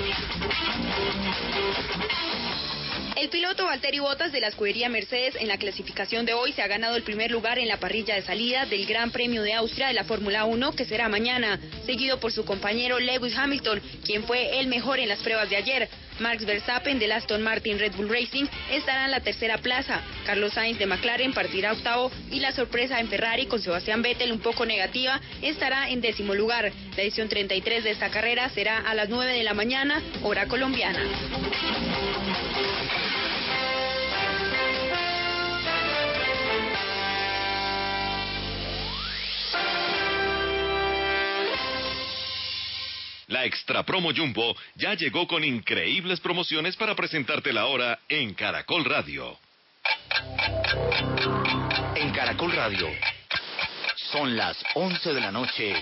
El piloto Valtteri Bottas de la escudería Mercedes en la clasificación de hoy se ha ganado el primer lugar en la parrilla de salida del Gran Premio de Austria de la Fórmula 1 que será mañana, seguido por su compañero Lewis Hamilton, quien fue el mejor en las pruebas de ayer. Max Verstappen del Aston Martin Red Bull Racing estará en la tercera plaza. Carlos Sainz de McLaren partirá octavo y la sorpresa en Ferrari con Sebastián Vettel un poco negativa estará en décimo lugar. La edición 33 de esta carrera será a las 9 de la mañana, hora colombiana. La Extra Promo Jumbo ya llegó con increíbles promociones para presentarte la hora en Caracol Radio. En Caracol Radio son las 11 de la noche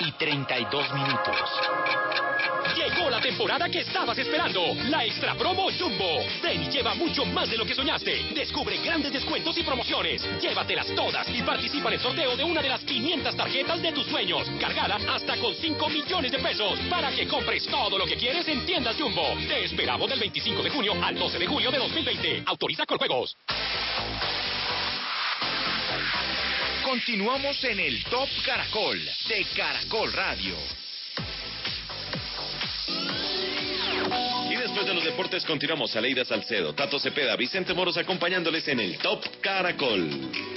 y 32 minutos. La temporada que estabas esperando, la Extra Promo Jumbo. Ven y lleva mucho más de lo que soñaste. Descubre grandes descuentos y promociones. Llévatelas todas y participa en el sorteo de una de las 500 tarjetas de tus sueños, cargada hasta con 5 millones de pesos, para que compres todo lo que quieres en tiendas Jumbo. Te esperamos del 25 de junio al 12 de julio de 2020. Autoriza con juegos. Continuamos en el Top Caracol de Caracol Radio. Después de los deportes continuamos. Aleida Salcedo, Tato Cepeda, Vicente Moros acompañándoles en el Top Caracol.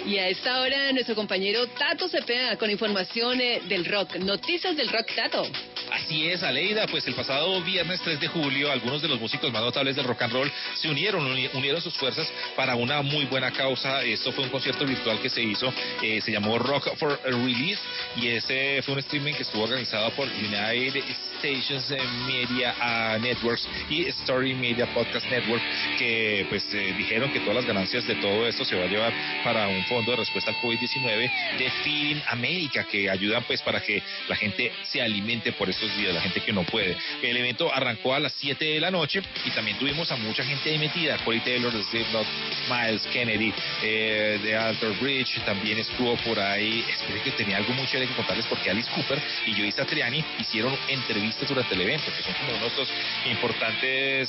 Y a esta hora nuestro compañero Tato Cepeda con información eh, del rock, noticias del rock Tato. Así es, Aleida, pues el pasado viernes 3 de julio algunos de los músicos más notables del rock and roll se unieron, uni- unieron sus fuerzas para una muy buena causa. Esto fue un concierto virtual que se hizo, eh, se llamó Rock for Release y ese fue un streaming que estuvo organizado por United Stations Media ah, Networks y Story Media Podcast Network que pues eh, dijeron que todas las ganancias de todo esto se va a llevar para un fondo de respuesta al COVID-19 de Feeding America que ayudan pues para que la gente se alimente por estos días, la gente que no puede. El evento arrancó a las 7 de la noche y también tuvimos a mucha gente metida, Corey Taylor, de Slipknot, Miles Kennedy, eh, de Alter Bridge, también estuvo por ahí, espero que tenía algo muy chévere que contarles porque Alice Cooper y Joey Satriani hicieron entrevistas durante el evento, que son como unos de los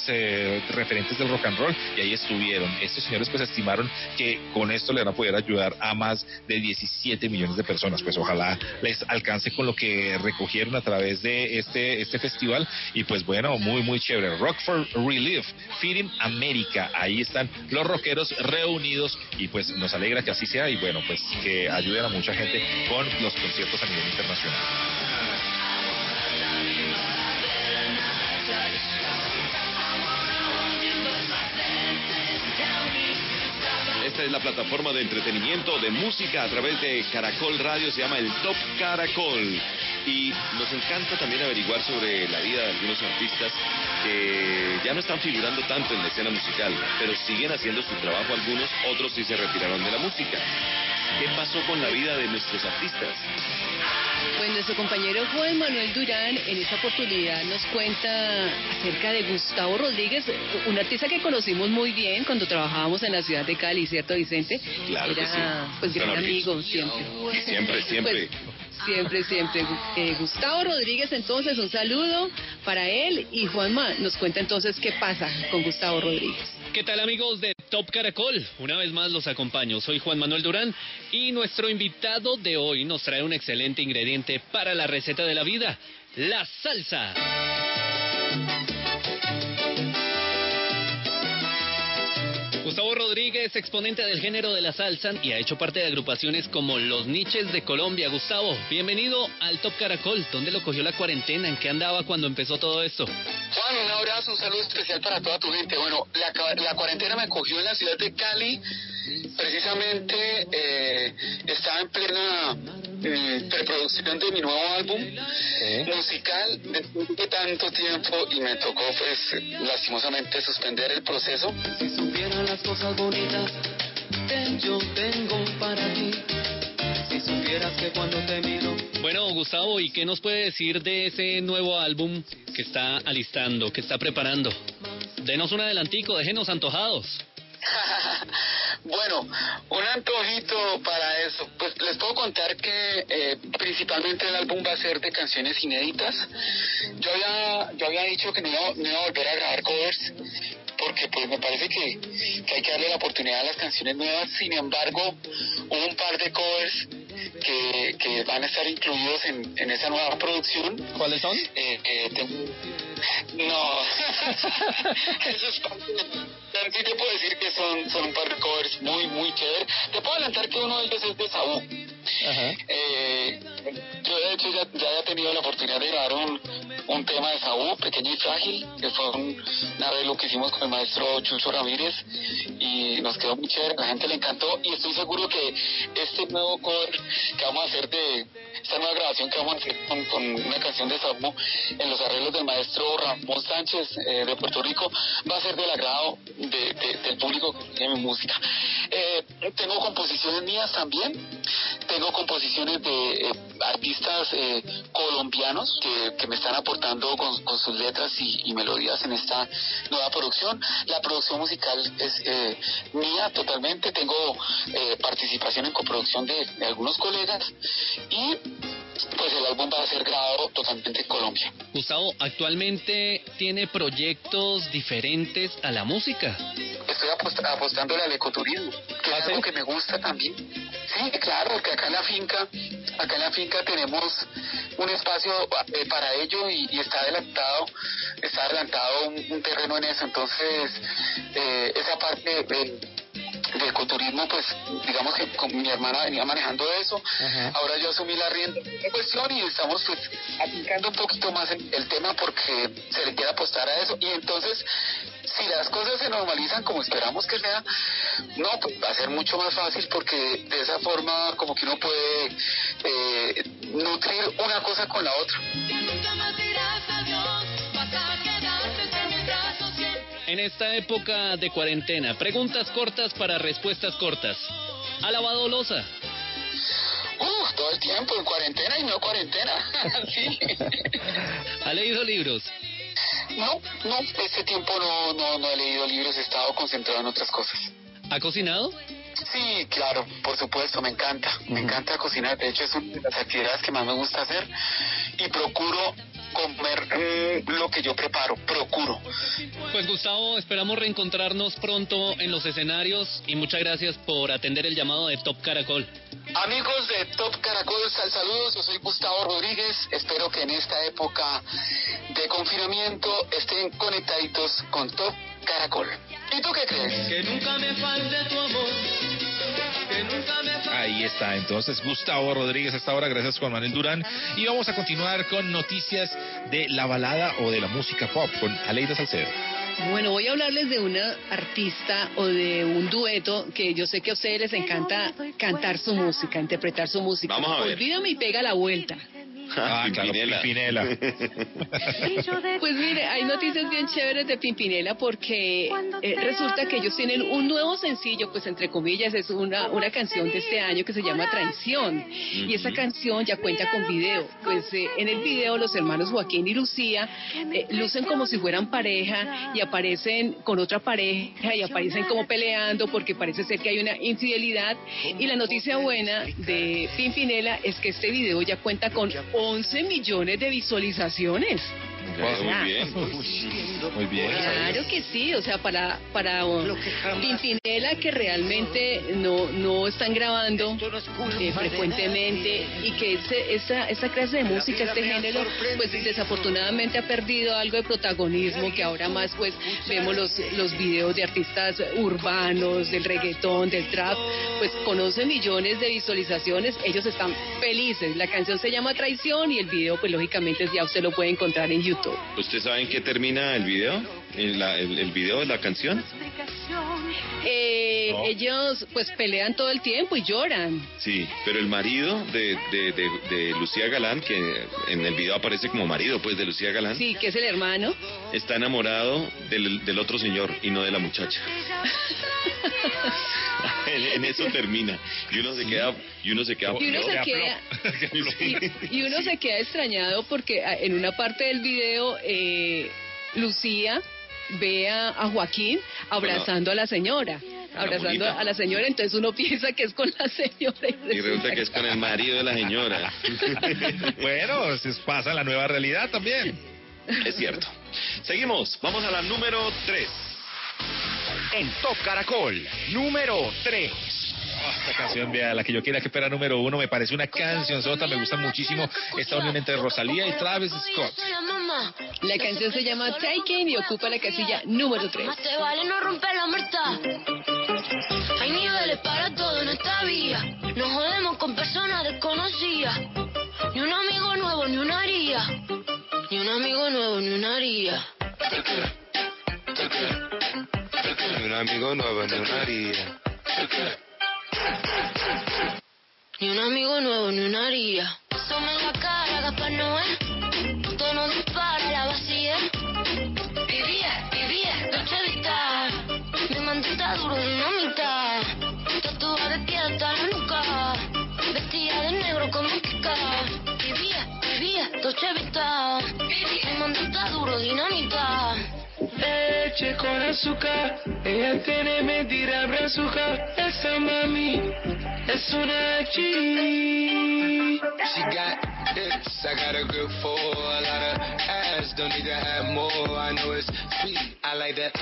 eh, referentes del rock and roll, y ahí estuvieron. Estos señores pues estimaron que con esto le van a poder ayudar a más de 17 millones de personas, pues ojalá les alcance con lo que recogieron a través de este, este festival, y pues bueno, muy muy chévere. Rock for Relief, Feeding America, ahí están los rockeros reunidos, y pues nos alegra que así sea, y bueno, pues que ayuden a mucha gente con los conciertos a nivel internacional. Esta es la plataforma de entretenimiento de música a través de Caracol Radio, se llama el Top Caracol. Y nos encanta también averiguar sobre la vida de algunos artistas que ya no están figurando tanto en la escena musical, pero siguen haciendo su trabajo algunos, otros sí se retiraron de la música. ¿Qué pasó con la vida de nuestros artistas? Pues nuestro compañero Juan Manuel Durán en esta oportunidad nos cuenta acerca de Gustavo Rodríguez, un artista que conocimos muy bien cuando trabajábamos en la ciudad de Cali, ¿cierto Vicente? Claro que Era sí. pues gran Gran amigo siempre. Siempre, siempre. Pues, siempre, siempre. Eh, Gustavo Rodríguez, entonces un saludo para él y Juanma nos cuenta entonces qué pasa con Gustavo Rodríguez. ¿Qué tal amigos de Top Caracol? Una vez más los acompaño. Soy Juan Manuel Durán y nuestro invitado de hoy nos trae un excelente ingrediente para la receta de la vida, la salsa. Rodríguez, exponente del género de la salsa y ha hecho parte de agrupaciones como Los Niches de Colombia. Gustavo, bienvenido al Top Caracol. ¿Dónde lo cogió la cuarentena? ¿En qué andaba cuando empezó todo esto? Juan, un abrazo, un saludo especial para toda tu gente. Bueno, la, la cuarentena me cogió en la ciudad de Cali. Precisamente eh, estaba en plena preproducción de mi nuevo álbum musical después de tanto tiempo y me tocó pues lastimosamente suspender el proceso. Si supieran las cosas bonitas que yo tengo para ti. Si supieras que cuando te miro Bueno, Gustavo, ¿y qué nos puede decir de ese nuevo álbum que está alistando, que está preparando? Denos un adelantico, déjenos antojados. Bueno, un antojito para eso. Pues les puedo contar que eh, principalmente el álbum va a ser de canciones inéditas. Yo había, yo había dicho que no iba, no iba a volver a grabar covers porque pues me parece que, que hay que darle la oportunidad a las canciones nuevas. Sin embargo, hubo un par de covers que, que van a estar incluidos en, en esa nueva producción. ¿Cuáles son? Eh, eh, tengo- No, eso es parte de- sí te puedo decir que son, son un par de covers muy, muy chéveres. Te puedo adelantar que uno de ellos es de Saúl. Eh, yo de hecho ya, ya había tenido la oportunidad de grabar un, un tema de Saúl, Pequeño y Frágil, que fue un, un arreglo que hicimos con el maestro Chucho Ramírez y nos quedó muy chévere, la gente le encantó y estoy seguro que este nuevo cover que vamos a hacer de esta nueva grabación que vamos a hacer con, con una canción de Saúl en los arreglos del maestro Ramón Sánchez eh, de Puerto Rico va a ser del agrado de, de- del público que mi música. Eh, tengo composiciones mías también, tengo composiciones de eh, artistas eh, colombianos que, que me están aportando con, con sus letras y, melodías en esta nueva producción. La producción musical es eh, mía totalmente, tengo participación en coproducción de, de algunos colegas y pues el álbum va a ser grabado totalmente en Colombia. Gustavo, actualmente tiene proyectos diferentes a la música. Estoy apost- apostándole al ecoturismo, que es algo que me gusta también. Sí, claro, porque acá en la finca, acá en la finca tenemos un espacio eh, para ello y, y está adelantado, está adelantado un, un terreno en eso. Entonces, eh, esa parte del, de ecoturismo, pues digamos que con mi hermana venía manejando eso. Ahora yo asumí la rienda de la cuestión y estamos pues aplicando un poquito más el, el tema porque se le quiere apostar a eso. Y entonces, si las cosas se normalizan como esperamos que sea, no, pues va a ser mucho más fácil porque de esa forma como que uno puede eh, nutrir una cosa con la otra. En esta época de cuarentena, preguntas cortas para respuestas cortas. ¿Ha lavado losa? Uf, todo el tiempo en cuarentena y no cuarentena. sí. ¿Ha leído libros? No, no, este tiempo no, no, no he leído libros, he estado concentrado en otras cosas. ¿Ha cocinado? Sí, claro, por supuesto, me encanta. Me encanta cocinar. De hecho, es una de las actividades que más me gusta hacer. Y procuro comer mm, lo que yo preparo. Procuro. Pues Gustavo, esperamos reencontrarnos pronto en los escenarios y muchas gracias por atender el llamado de Top Caracol. Amigos de Top Caracol, sal saludos. Yo soy Gustavo Rodríguez. Espero que en esta época de confinamiento estén conectaditos con Top Caracol. ¿Y tú qué crees? Que nunca me falte tu amor. Ahí está, entonces Gustavo Rodríguez hasta ahora, gracias Juan Manuel Durán. Y vamos a continuar con noticias de la balada o de la música pop con Aleida Salcedo. Bueno, voy a hablarles de una artista o de un dueto que yo sé que a ustedes les encanta cantar su música, interpretar su música. Vamos a ver. Olvídame y pega la vuelta. Ah, claro, Pimpinela. Pues mire, hay noticias bien chéveres de Pimpinela porque eh, resulta que ellos tienen un nuevo sencillo, pues entre comillas, es una, una canción de este año que se llama Traición. Y esa canción ya cuenta con video. Pues eh, en el video los hermanos Joaquín y Lucía eh, lucen como si fueran pareja y aparecen con otra pareja y aparecen como peleando porque parece ser que hay una infidelidad. Y la noticia buena de Pimpinela es que este video ya cuenta con 11 millones de visualizaciones. Muy bien. Muy bien. Claro que sí, o sea, para para Pimpinela que realmente no no están grabando eh, frecuentemente y que ese, esa esa clase de música, este género, pues desafortunadamente ha perdido algo de protagonismo que ahora más pues vemos los los videos de artistas urbanos, del reggaetón, del trap, pues con 11 millones de visualizaciones, ellos están felices. La canción se llama Traición y el video pues lógicamente ya usted lo puede encontrar en YouTube. ¿Usted sabe en qué termina el video? ¿El, la- el, el video de la canción? Eh, No. Ellos pues pelean todo el tiempo y lloran. Sí, pero el marido de, de, de, de Lucía Galán, que en el video aparece como marido pues de Lucía Galán, Sí, que es el hermano. está enamorado del, del otro señor y no de la muchacha. en, en eso termina. Y uno se queda, y uno se queda Y uno se queda, y, y uno se queda extrañado porque ah, en una parte del video eh, Lucía ve a, a Joaquín abrazando a la señora, abrazando bonita. a la señora, entonces uno piensa que es con la señora. Y resulta que es con el marido de la señora. bueno, se pasa la nueva realidad también. Es cierto. Seguimos, vamos a la número 3. En Top Caracol, número 3. Esta canción, vea, la que yo quiera que fuera número uno, me parece una canción sota, me gusta muchísimo esta unión entre Rosalía y Travis Scott. La canción se llama Taken y ocupa la casilla número 3. Más te vale no romper la muerta. Hay niveles para todo en esta vía. No jodemos con personas desconocidas. Ni un amigo nuevo, ni una haría. Ni un amigo nuevo, ni una haría. Un amigo nuevo en una haría. Ni un amigo nuevo, ni una haría. Asoma la cara, Gaspar Noé. Tono dispara, la vacía. Vivía, vivía, noche vital. Mi mantita duro, dinamita. Con azúcar, ella tiene mentira brazuca. Esa mami es una G. She got hips, I got a grip for a lot of ass. Don't need to have more, I know it's sweet. I like that.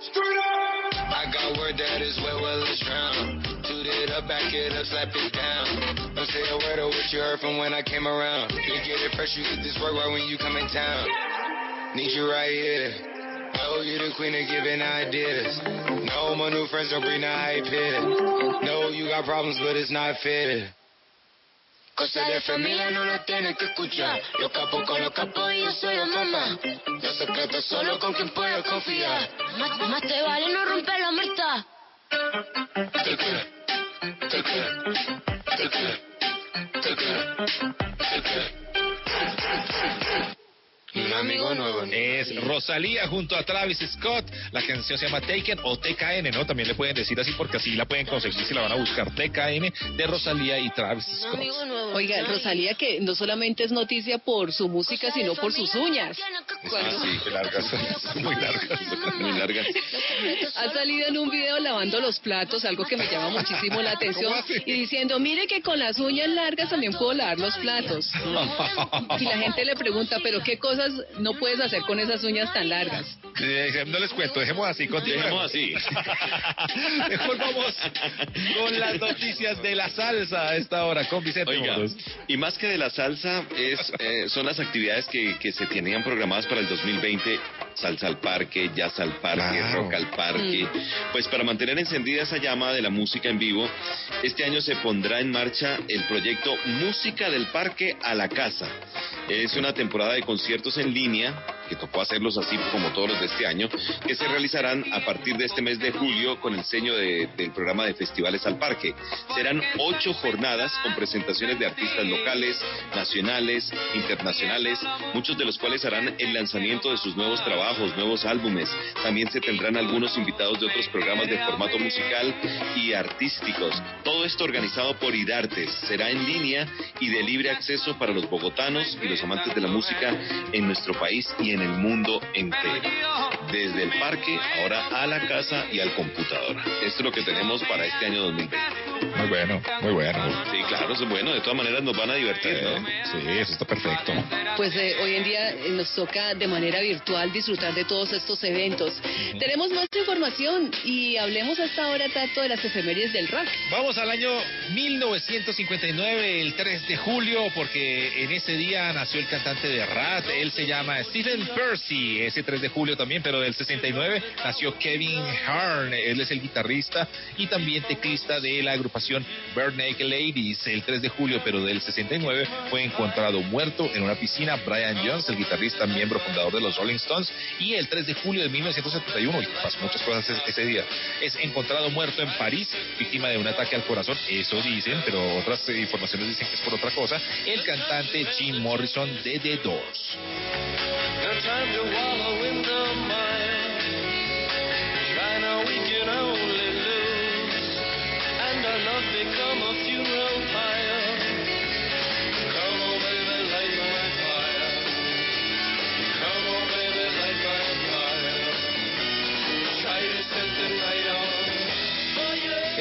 Straight up, I got word that is wet, well it's drown. Toot it up, back it up, slap it down. Don't say a word of what you heard from when I came around. You get it fresh, you get this work right when you come in town. Need you right here. No, you the queen of giving ideas. No, my new friends don't bring the hype here. No, you got problems, but it's not fair. Cosa de familia no lo tienes que escuchar. Los capos con los capos y yo soy la mamá. Los secretos solo con quien puedo confiar. Más, más te vale no romper la muerta. Te quiero, te quiero, te quiero, te quiero, te quiero. Un amigo nuevo. Es Rosalía junto a Travis Scott. La canción se llama Taken o TKN, ¿no? También le pueden decir así porque así la pueden conseguir si la van a buscar. TKN de Rosalía y Travis Scott. Oiga, Rosalía que no solamente es noticia por su música, sino por sus uñas. Cuando- Sí, largas, muy largas. Muy largas. Ha salido en un video lavando los platos, algo que me llama muchísimo la atención, y diciendo, mire que con las uñas largas también puedo lavar los platos. Y la gente le pregunta, pero ¿qué cosas no puedes hacer con esas uñas tan largas? No les cuento, dejemos así, continuemos. Dejemos así. Mejor vamos con las noticias de la salsa a esta hora con Vicente Oiga, Moros. y más que de la salsa, es, eh, son las actividades que, que se tenían programadas para el 2020. Salsa al parque, jazz al parque, Claro. rock al parque. Pues para mantener encendida esa llama de la música en vivo, este año se pondrá en marcha el proyecto Música del Parque a la Casa. Es una temporada de conciertos en línea, que tocó hacerlos así como todos los de este año, que se realizarán a partir de este mes de julio con el sello de- del programa de Festivales al Parque. Serán ocho jornadas con presentaciones de artistas locales, nacionales, internacionales, muchos de los cuales harán el lanzamiento de sus nuevos trabajos, nuevos álbumes. También se tendrán algunos invitados de otros programas de formato musical y artísticos. Todo esto organizado por IDARTES. Será en línea y de libre acceso para los bogotanos y los amantes de la música en nuestro país y en el mundo entero. Desde el parque, ahora a la casa y al computador. Esto es lo que tenemos para este año 2020. Muy bueno, muy bueno. Sí, claro, es bueno. De todas maneras nos van a divertir, ¿no? Sí, eso está perfecto. Pues eh, hoy en día eh, nos toca de manera virtual disfrutar de todos estos eventos. Tenemos más información y hablemos hasta ahora, Tato, de las efemérides del rock. Vamos al año 1959, el 3 de julio, porque en ese día nació el cantante de Rat. Él se llama Stephen Percy. Ese 3 de julio también, pero del 69 nació Kevin Hearn. Él es el guitarrista y también teclista de la agrupación Bare Naked Ladies. El 3 de julio, pero del 69, fue encontrado muerto en una piscina Brian Jones, el guitarrista miembro fundador de los Rolling Stones. Y el 3 de julio de 1971, y pasó muchas cosas ese- ese día, es encontrado muerto en París, víctima de un ataque al corazón. Eso dicen, pero otras informaciones dicen que es por otra cosa. El cantante Jim Morrison de The Doors.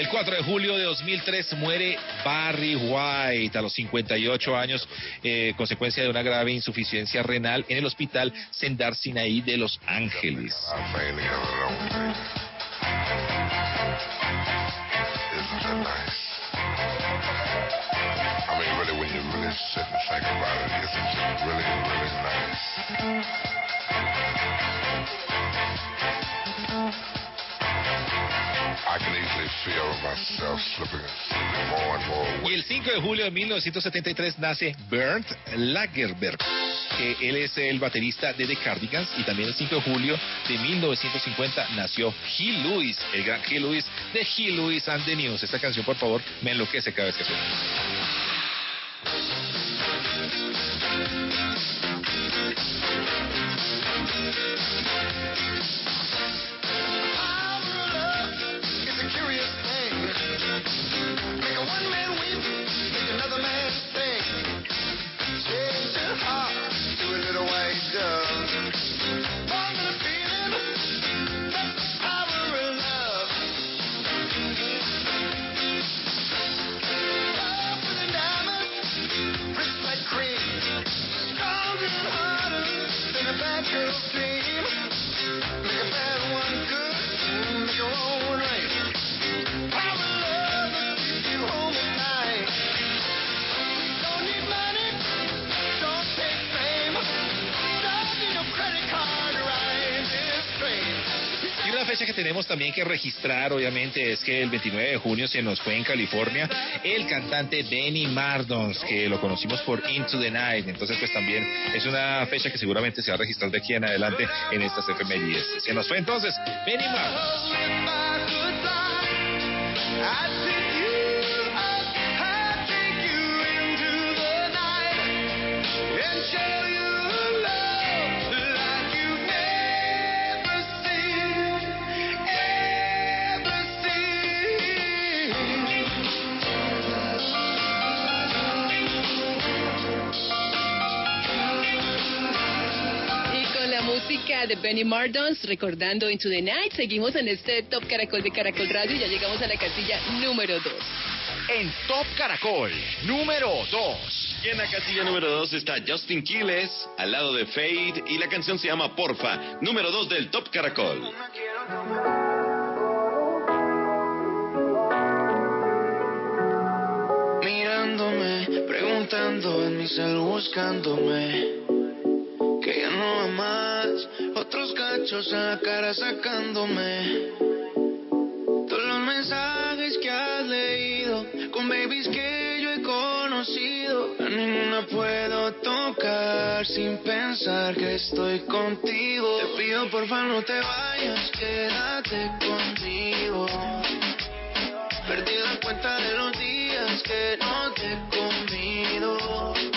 El 4 de julio de 2003 muere Barry White a los 58 años, eh, consecuencia de una grave insuficiencia renal en el hospital Sendar Sinaí de Los Ángeles. Y el 5 de julio de 1973 nace Bernd Lagerberg, que él es el baterista de The Cardigans, y también el 5 de julio de 1950 nació Hugh Lewis, el gran Hugh Lewis de Hugh Lewis and the News. Esta canción, por favor, me enloquece cada vez que suena. Fecha que tenemos también que registrar, obviamente, es que el 29 de junio se nos fue en California el cantante Benny Mardons, que lo conocimos por Into the Night. Entonces, pues también es una fecha que seguramente se va a registrar de aquí en adelante en estas efemérides. Se nos fue entonces Benny Mardons. Música de Benny Mardons, recordando Into the Night, seguimos en este Top Caracol de Caracol Radio y ya llegamos a la casilla número 2. En Top Caracol, número 2. Y en la casilla número 2 está Justin Quiles, al lado de Fade, y la canción se llama Porfa, número 2 del Top Caracol. Mirándome, preguntando en mi cel buscándome Que ya no va más Otros cachos la cara sacándome. Todos los mensajes que has leído. Con babies que yo he conocido. A ninguna puedo tocar Sin pensar que estoy contigo. Te pido porfa no te vayas. Quédate conmigo. Perdí la cuenta de los días que no te he comido.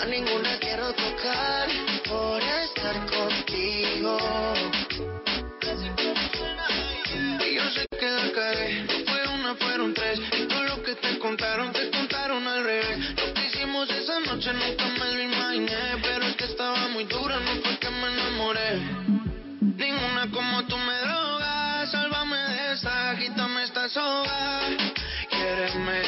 A ninguna quiero tocar por estar contigo. Y yo sé que la cagué, no fue una, fueron tres. Y todo lo que te contaron, te contaron al revés. Lo que hicimos esa noche nunca me lo imaginé. Pero es que estaba muy dura, no fue que me enamoré. Ninguna como tú me drogas, sálvame de esta, quítame esta soga. Quiéreme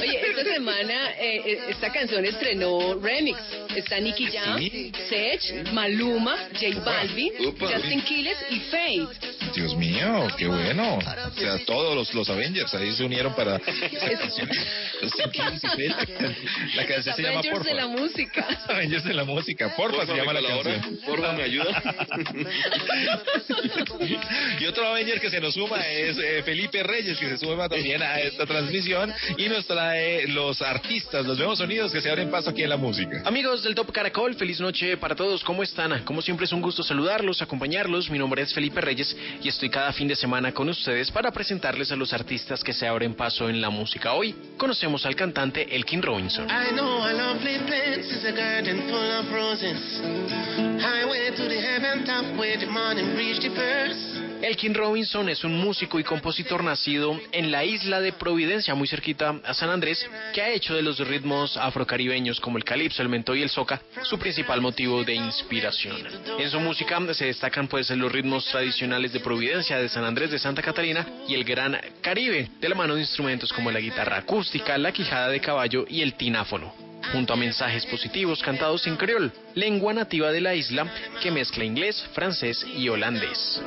Oye, esta semana eh, eh, esta canción estrenó remix. Está Nicky Jam, Sech, Maluma, J Balvin, Upa. Justin Quiles y Fade. Dios mío, qué bueno. O sea, todos los, los Avengers ahí se unieron para esta canción. La can- La canción se llama Avengers Porfa. de la música. Avengers de la música. Porfa, Porfa, se me llama la canción. Porfa, ¿me ayuda? y otro Avenger que se nos suma es eh, Felipe Reyes, que se suma también a esta transmisión y nos trae los artistas, los nuevos sonidos que se abren paso aquí en la música. Amigos del Top Caracol, feliz noche para todos. ¿Cómo están? Como siempre es un gusto saludarlos, acompañarlos. Mi nombre es Felipe Reyes y estoy cada fin de semana con ustedes para presentarles a los artistas que se abren paso en la música. Hoy conocemos al cantante Elkin Robinson. I know a lovely place is a garden full of roses. Highway to the heaven top where the morning reached the first. Elkin Robinson es un músico y compositor nacido en la isla de Providencia, muy cerquita a San Andrés, que ha hecho de los ritmos afrocaribeños como el calipso, el mento y el soca su principal motivo de inspiración. En su música se destacan pues los ritmos tradicionales de Providencia, de San Andrés, de Santa Catarina y el Gran Caribe, de la mano de instrumentos como la guitarra acústica, la quijada de caballo y el tináfono junto a mensajes positivos cantados en creol, lengua nativa de la isla que mezcla inglés, francés y holandés.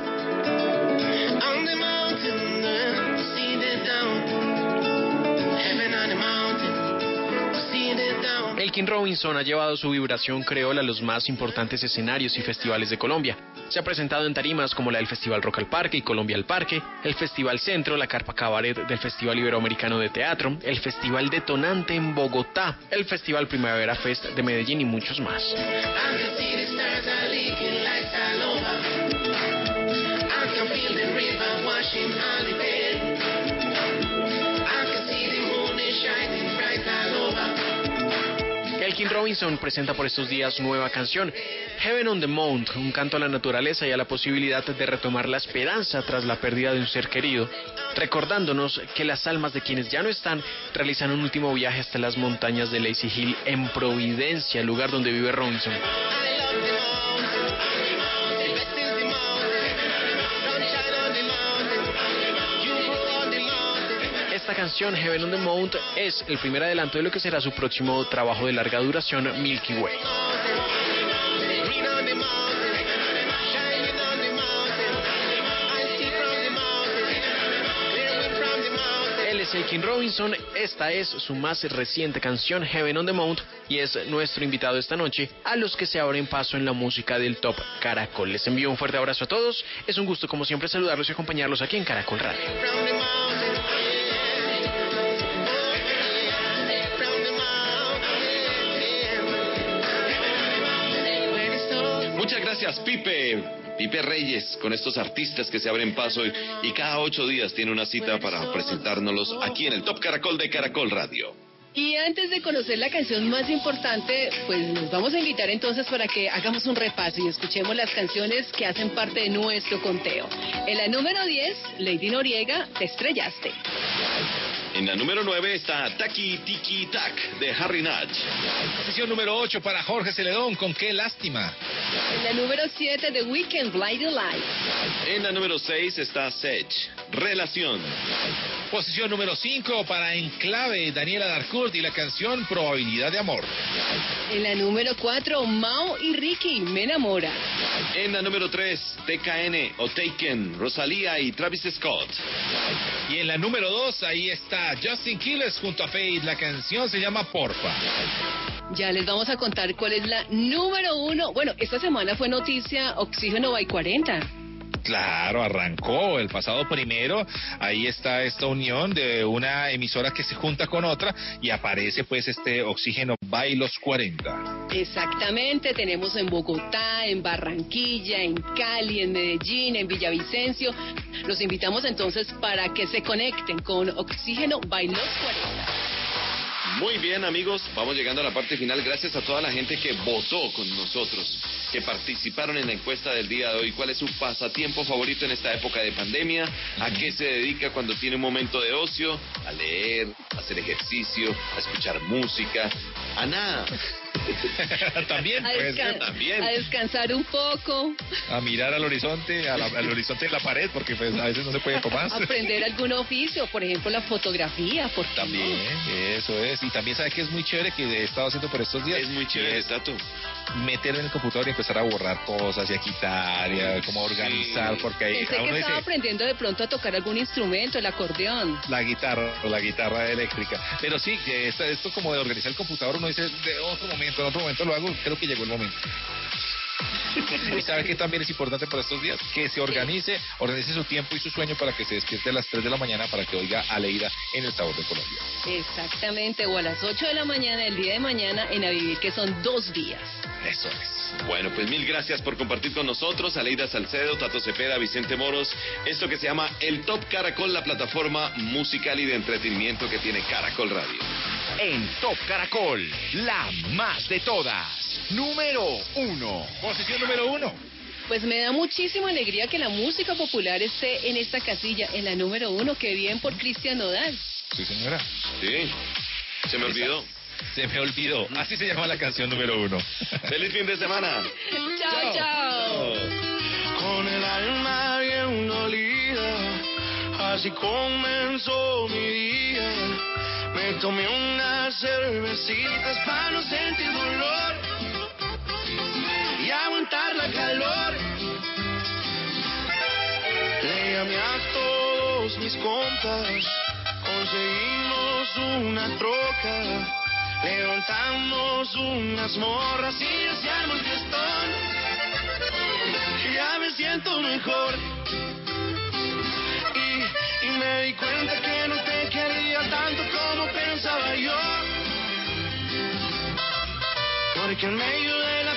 Elkin Robinson ha llevado su vibración creola a los más importantes escenarios y festivales de Colombia. Se ha presentado en tarimas como la del Festival Rock al Parque y Colombia al Parque, el Festival Centro, la Carpa Cabaret del Festival Iberoamericano de Teatro, el Festival Detonante en Bogotá, el Festival Primavera Fest de Medellín y muchos más. Robinson presenta por estos días nueva canción, Heaven on the Mount, un canto a la naturaleza y a la posibilidad de retomar la esperanza tras la pérdida de un ser querido, recordándonos que las almas de quienes ya no están realizan un último viaje hasta las montañas de Lazy Hill en Providencia, lugar donde vive Robinson. Esta canción, Heaven on the Mount, es el primer adelanto de lo que será su próximo trabajo de larga duración, Milky Way. Aiken Robinson, esta es su más reciente canción, Heaven on the Mount, y es nuestro invitado esta noche a los que se abren paso en la música del Top Caracol. Les envío un fuerte abrazo a todos, es un gusto como siempre saludarlos y acompañarlos aquí en Caracol Radio. Gracias, Pipe. Pipe Reyes, con estos artistas que se abren paso y, y cada ocho días tiene una cita para presentárnoslos aquí en el Top Caracol de Caracol Radio. Y antes de conocer la canción más importante, pues nos vamos a invitar entonces para que hagamos un repaso y escuchemos las canciones que hacen parte de nuestro conteo. En la número 10, Lady Noriega, Te estrellaste. En la número 9 está Taki Tiki Tak de Harry Natch. Posición número 8 para Jorge Celedón, con qué lástima. En la número 7, The Weekend, Blinding Light. En la número 6 está Sech, Relación. Posición número 5 para Enclave, Daniela Darcourt y la canción Probabilidad de Amor. En la número 4, Mao y Ricky, Me enamora. En la número 3, TKN o Taken, Rosalía y Travis Scott. Y en la número 2, ahí está Justin Quiles junto a Faith. La canción se llama Porfa. Ya les vamos a contar cuál es la número uno. Bueno, esta semana fue noticia Oxígeno by 40. Claro, arrancó el pasado primero. Ahí está esta unión de una emisora que se junta con otra y aparece pues este oxígeno by los 40. Exactamente, tenemos en Bogotá, en Barranquilla, en Cali, en Medellín, en Villavicencio. Los invitamos entonces para que se conecten con Oxígeno by los 40. Muy bien amigos, vamos llegando a la parte final. Gracias a toda la gente que votó con nosotros, que participaron en la encuesta del día de hoy. ¿Cuál es su pasatiempo favorito en esta época de pandemia? ¿A qué se dedica cuando tiene un momento de ocio? A leer, a hacer ejercicio, a escuchar música, a nada. también, A, pues, también. a descansar un poco, A mirar al horizonte, a la- al horizonte de la pared, porque pues a veces no se puede más. aprender algún oficio, por ejemplo la fotografía, por También, no? eso es. Y también sabe que es muy chévere que he estado haciendo por estos días. Es muy chévere, es Tato. Meter en el computador y empezar a borrar cosas y a quitar y a como organizar, porque ahí Pensé a que estaba dice aprendiendo de pronto a tocar algún instrumento, el acordeón. la guitarra, la guitarra eléctrica. Pero sí, que esto, esto como de organizar el computador, uno dice, de otro momento, en otro momento lo hago, creo que llegó el momento. Y sabe que también es importante para estos días que se organice, organice su tiempo y su sueño para que se despierte a las 3 de la mañana para que oiga a Leida en el sabor de Colombia. Exactamente, o a las 8 de la mañana, el día de mañana, en A Vivir, que son dos días. Eso es. Bueno, pues mil gracias por compartir con nosotros, Aleida Salcedo, Tato Cepeda, Vicente Moros, esto que se llama el Top Caracol, la plataforma musical y de entretenimiento que tiene Caracol Radio. En Top Caracol, la más de todas. Número uno. Posición número uno. Pues me da muchísima alegría que la música popular esté en esta casilla, en la número uno, que bien por Cristian Nodal. Sí, señora. Sí, se me olvidó. Se me olvidó. Así se llama la canción número uno. Feliz fin de semana. chao, chao. Con el alma bien dolida, así comenzó mi día. Me tomé unas cervecitas para no sentir dolor y aguantar la calor. Le llamé a todos mis compas, conseguimos una troca, levantamos unas morras y armó el fiestón. Ya me siento mejor. Y, y me di cuenta que no te quería tanto como pensaba yo. Porque en medio de la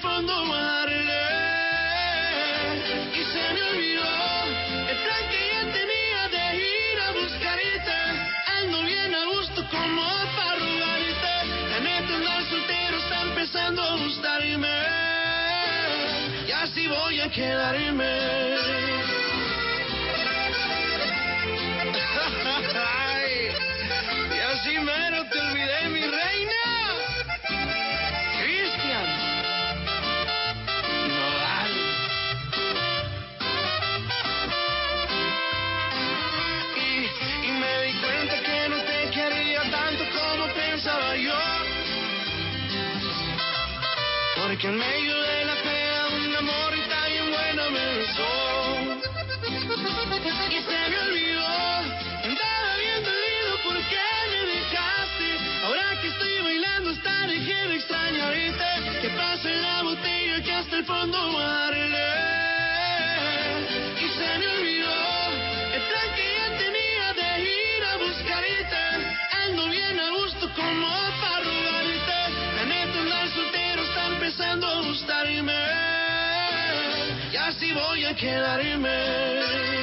fondo y se me olvidó el plan que yo tenía de ir a buscarte. Ando bien a gusto como para robarte. La neta andar soltero está empezando a gustarme y así voy a quedarme. Ay, y así mero te olvidé, mi reina. Porque en medio de la pena un amor tan bien bueno me besó. Y se me olvidó, andaba bien dolido porque me dejaste. Ahora que estoy bailando hasta dejé de extrañarte. Que pase la botella que hasta el fondo vale. Y se me olvidó el plan que ya tenía de ir a buscarte. Ando bien a gusto como para empezando a gustarme. Y así voy a quedarme.